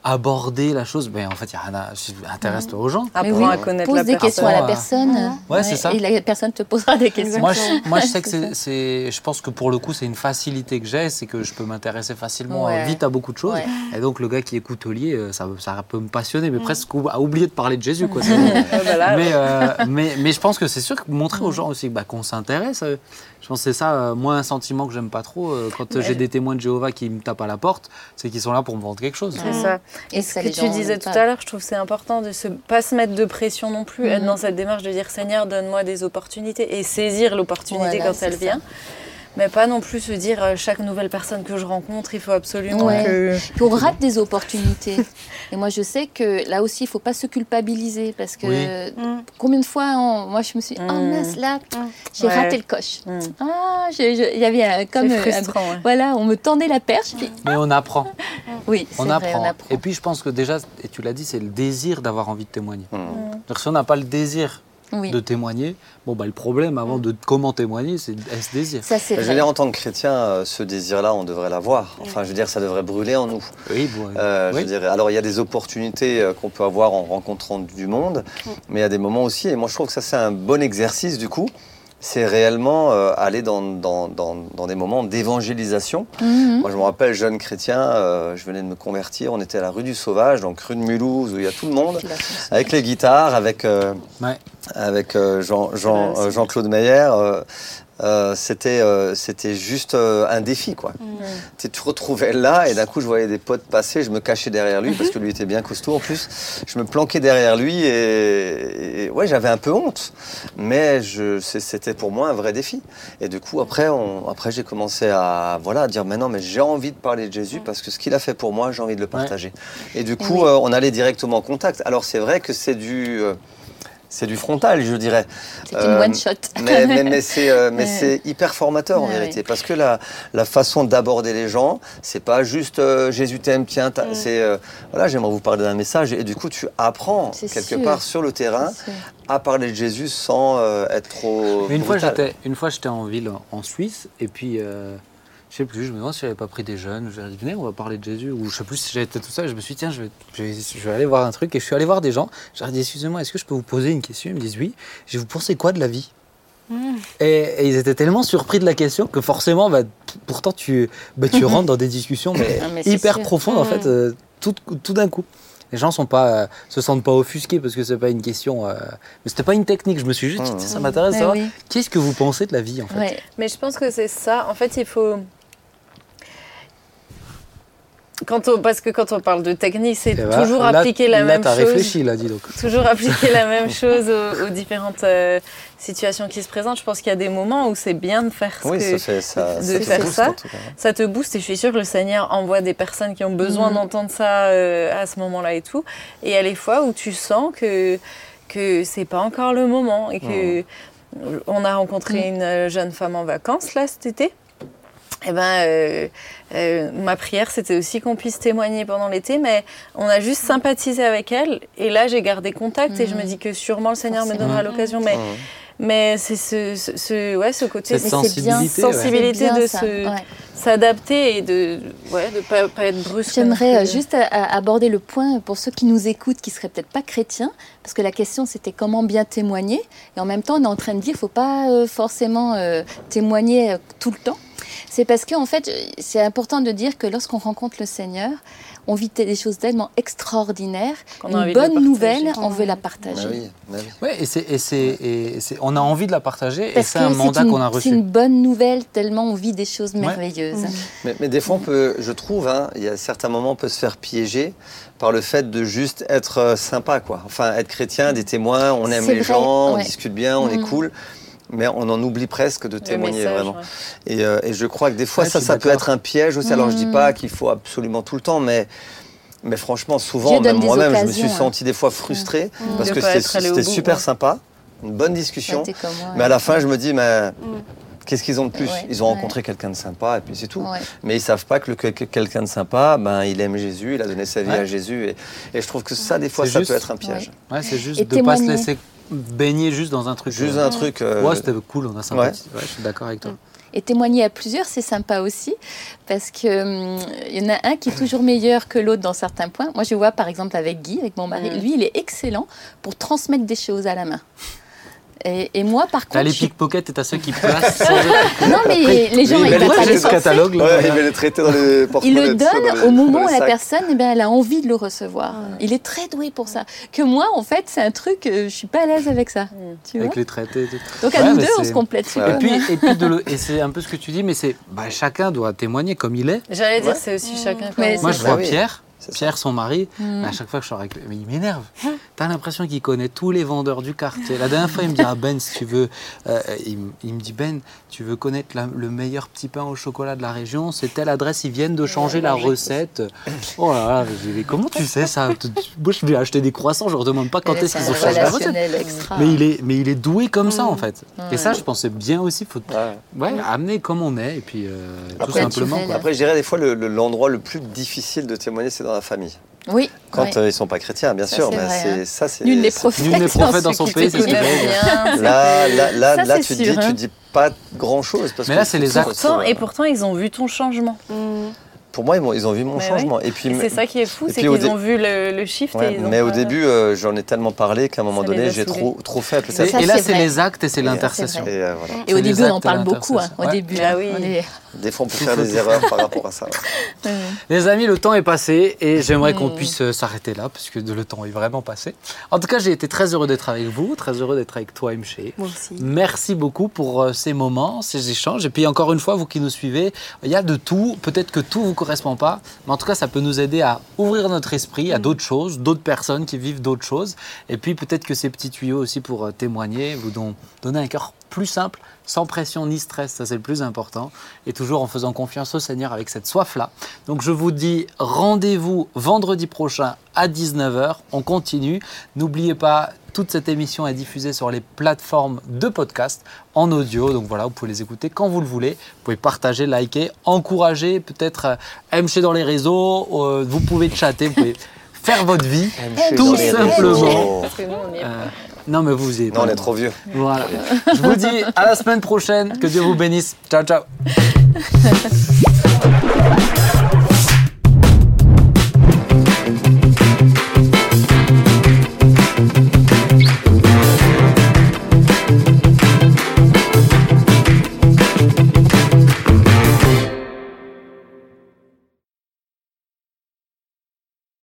aborder la chose. Mais en fait, il y a rien à. Intéresse-toi aux gens. Apprends oui, à connaître Pose la des questions à la personne. Ouais, c'est ça. Et la personne te posera des questions. Moi je, moi, je sais que C'est Je pense que pour le coup, c'est une facilité que j'ai, c'est que je peux m'intéresser facilement, Ouais. euh, vite à beaucoup de choses. Ouais. Et donc, le gars qui est coutelier, euh, ça, ça peut me passionner, Mm. mais presque ou- à oublier de parler de Jésus. Quoi. C'est- Ah, mais, euh, mais, mais je pense que c'est sûr que montrer Mm. aux gens aussi bah, qu'on s'intéresse, je pense que c'est ça, euh, moi, un sentiment que j'aime pas trop euh, quand Mais- j'ai des témoins de Jéhovah qui me tapent à la porte, c'est qu'ils sont là pour me vendre quelque chose. C'est ça. Et Ce que tu disais tout à l'heure, je trouve c'est important de ne pas se mettre de pression non plus, être Mhm. dans cette démarche de dire Seigneur, donne-moi des opportunités et saisir l'opportunité Voilà, quand elle ça. vient. Mais pas non plus se dire euh, chaque nouvelle personne que je rencontre, il faut absolument Ouais. que. Puis on rate des opportunités. Et moi, je sais que là aussi, il faut pas se culpabiliser parce que Oui. Mm. combien de fois, on- moi, je me suis dit, oh Mm. mince, là, Mm. j'ai Ouais. raté le coche. Ah, il y avait un- comme C'est euh, un- frustrant. ouais. voilà, on me tendait la perche. Puis, Mais on apprend, oui, c'est on vrai, apprend. on apprend. Et puis je pense que déjà, et tu l'as dit, c'est le désir d'avoir envie de témoigner. Mmh. Si on n'a pas le désir oui, de témoigner, bon bah le problème avant de comment témoigner, c'est est-ce désir. ça c'est Je veux dire, en tant que chrétien, euh, ce désir-là, on devrait l'avoir. Enfin, je veux dire, ça devrait brûler en nous. Oui, bon, Euh, je oui. dirais. Alors, il y a des opportunités euh, qu'on peut avoir en rencontrant du monde, mais il y a des moments aussi, et moi je trouve que ça c'est un bon exercice du coup, c'est réellement euh, aller dans, dans, dans, dans des moments d'évangélisation. Mhm. Moi je me rappelle, jeune chrétien, euh, je venais de me convertir, on était à la rue du Sauvage, donc rue de Mulhouse, où il y a tout le monde, avec les guitares, avec, euh, Ouais. avec euh, Jean, euh, Jean-Claude Meyer. Euh, c'était euh, c'était juste euh, un défi quoi. Tu te retrouvais là et d'un coup je voyais des potes passer, je me cachais derrière lui parce que lui était bien costaud en plus. Je me planquais derrière lui et, et ouais j'avais un peu honte, mais c'était pour moi un vrai défi. Et du coup après on, après j'ai commencé à voilà à dire maintenant mais j'ai envie de parler de Jésus parce que ce qu'il a fait pour moi j'ai envie de le partager. Et du coup Oui. euh, on allait directement en contact. Alors c'est vrai que c'est du euh, c'est du frontal je dirais. C'est une Euh, one shot. Mais, mais, mais c'est euh, mais Ouais. c'est hyper formateur en Ouais, vérité parce que la, la façon d'aborder les gens c'est pas juste euh, Jésus t'aime tiens Mm. c'est euh, voilà j'aimerais vous parler d'un message et du coup tu apprends quelque sûr. part sur le terrain à parler de Jésus sans euh, être trop Mais une fois, j'étais, une fois, j'étais en ville, en- en Suisse, et puis, euh, je sais plus, je me demande si j'avais pas pris des jeunes. Ai dit, venez, on va parler de Jésus. Ou je sais plus si j'étais tout seul. Je me suis dit, tiens, je vais, je, vais, je vais aller voir un truc. Et je suis allé voir des gens. Je leur ai dit, excusez-moi, est-ce que je peux vous poser une question? Ils me disent, oui. Je dis, vous pensez quoi de la vie? Et, et ils étaient tellement surpris de la question que forcément, bah, pourtant, tu, bah, tu rentres dans des discussions mais Ah, mais hyper sûr. profondes, en Mm. fait, euh, tout, tout d'un coup. Les gens sont pas, euh, se sentent pas offusqués parce que c'est pas une question. euh, mais c'était pas une technique. Je me suis juste dit, Mm. tiens, ça m'intéresse oui. Qu'est-ce que vous pensez de la vie en fait? Ouais. Mais je pense que c'est ça. En fait, il faut. Quand on... Parce que quand on parle de technique, c'est Eh ben, toujours là- appliquer la là, même chose. réfléchi là, dis donc. Toujours appliquer la même chose aux, aux différentes euh, situations qui se présentent. Je pense qu'il y a des moments où c'est bien de faire ce oui que ça ça, de ça faire booste, ça. ça te booste et je suis sûre que le Seigneur envoie des personnes qui ont besoin Mhm. d'entendre ça euh, à ce moment-là et tout. Et il y a les fois où tu sens que que c'est pas encore le moment et que on a rencontré Mm. une jeune femme en vacances là cet été. Eh ben, euh, euh, ma prière, c'était aussi qu'on puisse témoigner pendant l'été, mais on a juste sympathisé avec elle. Et là, j'ai gardé contact et je me Mhm. dis que sûrement le Seigneur me donnera l'occasion. Mais, Mmh. mais c'est ce, ce, ce- ouais, ce côté Cette sensibilité, ouais. sensibilité de ça, se- ouais. s'adapter et de ouais, de pas, pas être brusque. J'aimerais euh, juste aborder le point pour ceux qui nous écoutent, qui seraient peut-être pas chrétiens, parce que la question c'était comment bien témoigner. Et en même temps, on est en train de dire, faut pas euh, forcément euh, témoigner tout le temps. C'est parce qu'en fait, euh, c'est important de dire que lorsqu'on rencontre le Seigneur, on vit des choses tellement extraordinaires. Qu'on a envie Une bonne nouvelle, on veut la Bah partager. oui, bah oui. Et, c'est, et, c'est, et c'est- on a envie de la partager et c'est que un mandat une- qu'on a C'est reçu. une bonne nouvelle tellement on vit des choses merveilleuses. Mais, mais des fois, on peut, je trouve, hein, il y a certains moments, on peut se faire piéger par le fait de juste être euh, sympa, quoi. Enfin, être chrétien, des témoins, on aime C'est les vrai, gens, on discute bien, on est Mhm. cool. Mais on en oublie presque de témoigner message, vraiment. ouais. Et, euh, et je crois que des fois, Ouais, ça, ça peut être un piège aussi. Alors, je dis Mhm. pas qu'il faut absolument tout le temps, mais, mais franchement, souvent, même moi-même, je me suis hein. senti des fois frustré parce De que c'était super ouais. sympa, une bonne discussion. Ouais, moi, Mais à la fin, je me dis, mais qu'est-ce qu'ils ont de plus? Ouais, Ils ont ouais. rencontré quelqu'un de sympa et puis c'est tout. ouais. Mais ils savent pas que, le- que- que quelqu'un de sympa, ben, il aime Jésus, il a donné sa vie Ouais. à Jésus. Et, et je trouve que ça, des fois, ça juste. peut être un piège. Ouais, c'est juste Et de ne pas se laisser baigner juste dans un truc. Juste euh, un truc. euh, Ouais, c'était cool, on a sympathisé. Ouais, je suis d'accord avec toi. Et témoigner à plusieurs, c'est sympa aussi, parce que hum, il y en a un qui est toujours meilleur que l'autre dans certains points. Moi, je vois par exemple avec Guy, avec mon mari, Mm. lui, il est excellent pour transmettre des choses à la main. Et, et moi, par T'as contre, les je suis- pickpockets et t'as ceux qui placent. non mais les gens, ils les pas trucs le catalogue. là, Ouais, voilà. il va les traiter dans les Il porte-monnaies. le tout ça, dans donne les- au moment où les la personne, eh ben, elle a envie de le recevoir. Il est très doué pour ça. Que moi, en fait, c'est un truc, euh, je suis pas à l'aise avec ça. Tu vois Avec les traités. Donc à Ouais, nous deux, on se complète Ouais. super Et puis, bien. et, puis de le- et c'est un peu ce que tu dis, mais c'est bah, chacun doit témoigner comme il est. J'allais dire, c'est aussi chacun. Mais comment Moi, je. Bah vois oui. Pierre. Pierre, son mari, Mm. à chaque fois que je sors avec lui, mais il m'énerve. T'as l'impression qu'il connaît tous les vendeurs du quartier. La dernière fois, il me dit Ah Ben, si tu veux, euh, il, il me dit Ben, tu veux connaître la- le meilleur petit pain au chocolat de la région, c'est telle adresse, ils viennent de changer la recette. Oh là là, je dis, mais comment tu sais ça? Moi, je vais acheter des croissants, je leur demande pas quand est-ce qu'ils ont changé la recette. extra. Mais il, est, mais il est doué comme ça, Mm. en fait. Et ça, je pensais bien aussi, faut Ouais. ouais, amener comme on est, et puis euh, tout Après, simplement. naturel. quoi. Après, je dirais des fois, le- le- l'endroit le, plus difficile de témoigner, c'est dans la famille. Oui. Quand ouais. euh, ils sont pas chrétiens, bien Ça, sûr. c'est mais hein. ça, c'est. Nul n'est prophète. Dans son pays, c'est ce Là, là, là, Ça, là tu sûr, dis, hein. tu dis pas grand chose. Parce Mais que là, c'est les actes. Et pourtant, ils ont vu ton changement. Mm. Pour moi, ils, ont vu mon Mais changement. Et puis, Et c'est ça qui est fou, c'est qu'ils dé- ont vu le, le shift. Ouais, et ils ont mais au début, euh, j'en ai tellement parlé qu'à un moment Ça donné, j'ai trop, trop fait. Ça, et là, c'est les actes et c'est euh, l'intercession. Et euh, voilà. Et au début, on en parle beaucoup. hein, au Ouais. début, Ah hein, oui. on est- Des fois, on peut faire des erreurs par rapport à ça. ouais. Les amis, le temps est passé et j'aimerais qu'on Mm. puisse euh, s'arrêter là parce que le temps est vraiment passé. En tout cas, j'ai été très heureux d'être avec vous, très heureux d'être avec toi, aussi. Merci beaucoup pour ces moments, ces échanges. Et puis encore une fois, vous qui nous suivez, il y a de tout. Peut-être que tout vous correspond pas, mais en tout cas, ça peut nous aider à ouvrir notre esprit à d'autres choses, d'autres personnes qui vivent d'autres choses. Et puis peut-être que ces petits tuyaux aussi pour euh, témoigner vous don- donner un cœur plus simple, sans pression ni stress, ça c'est le plus important, et toujours en faisant confiance au Seigneur avec cette soif-là. Donc je vous dis rendez-vous vendredi prochain à 19h, on continue. N'oubliez pas, toute cette émission est diffusée sur les plateformes de podcast en audio, donc voilà, vous pouvez les écouter quand vous le voulez. Vous pouvez partager, liker, encourager, peut-être euh, MG dans les réseaux, euh, vous pouvez chatter, vous pouvez faire votre vie. Tout Dans les simplement. réseaux. Parce que nous, on y est Euh, non mais vous y êtes Non, on est trop vieux. Voilà. Je vous dis à la semaine prochaine. Que Dieu vous bénisse. Ciao, ciao.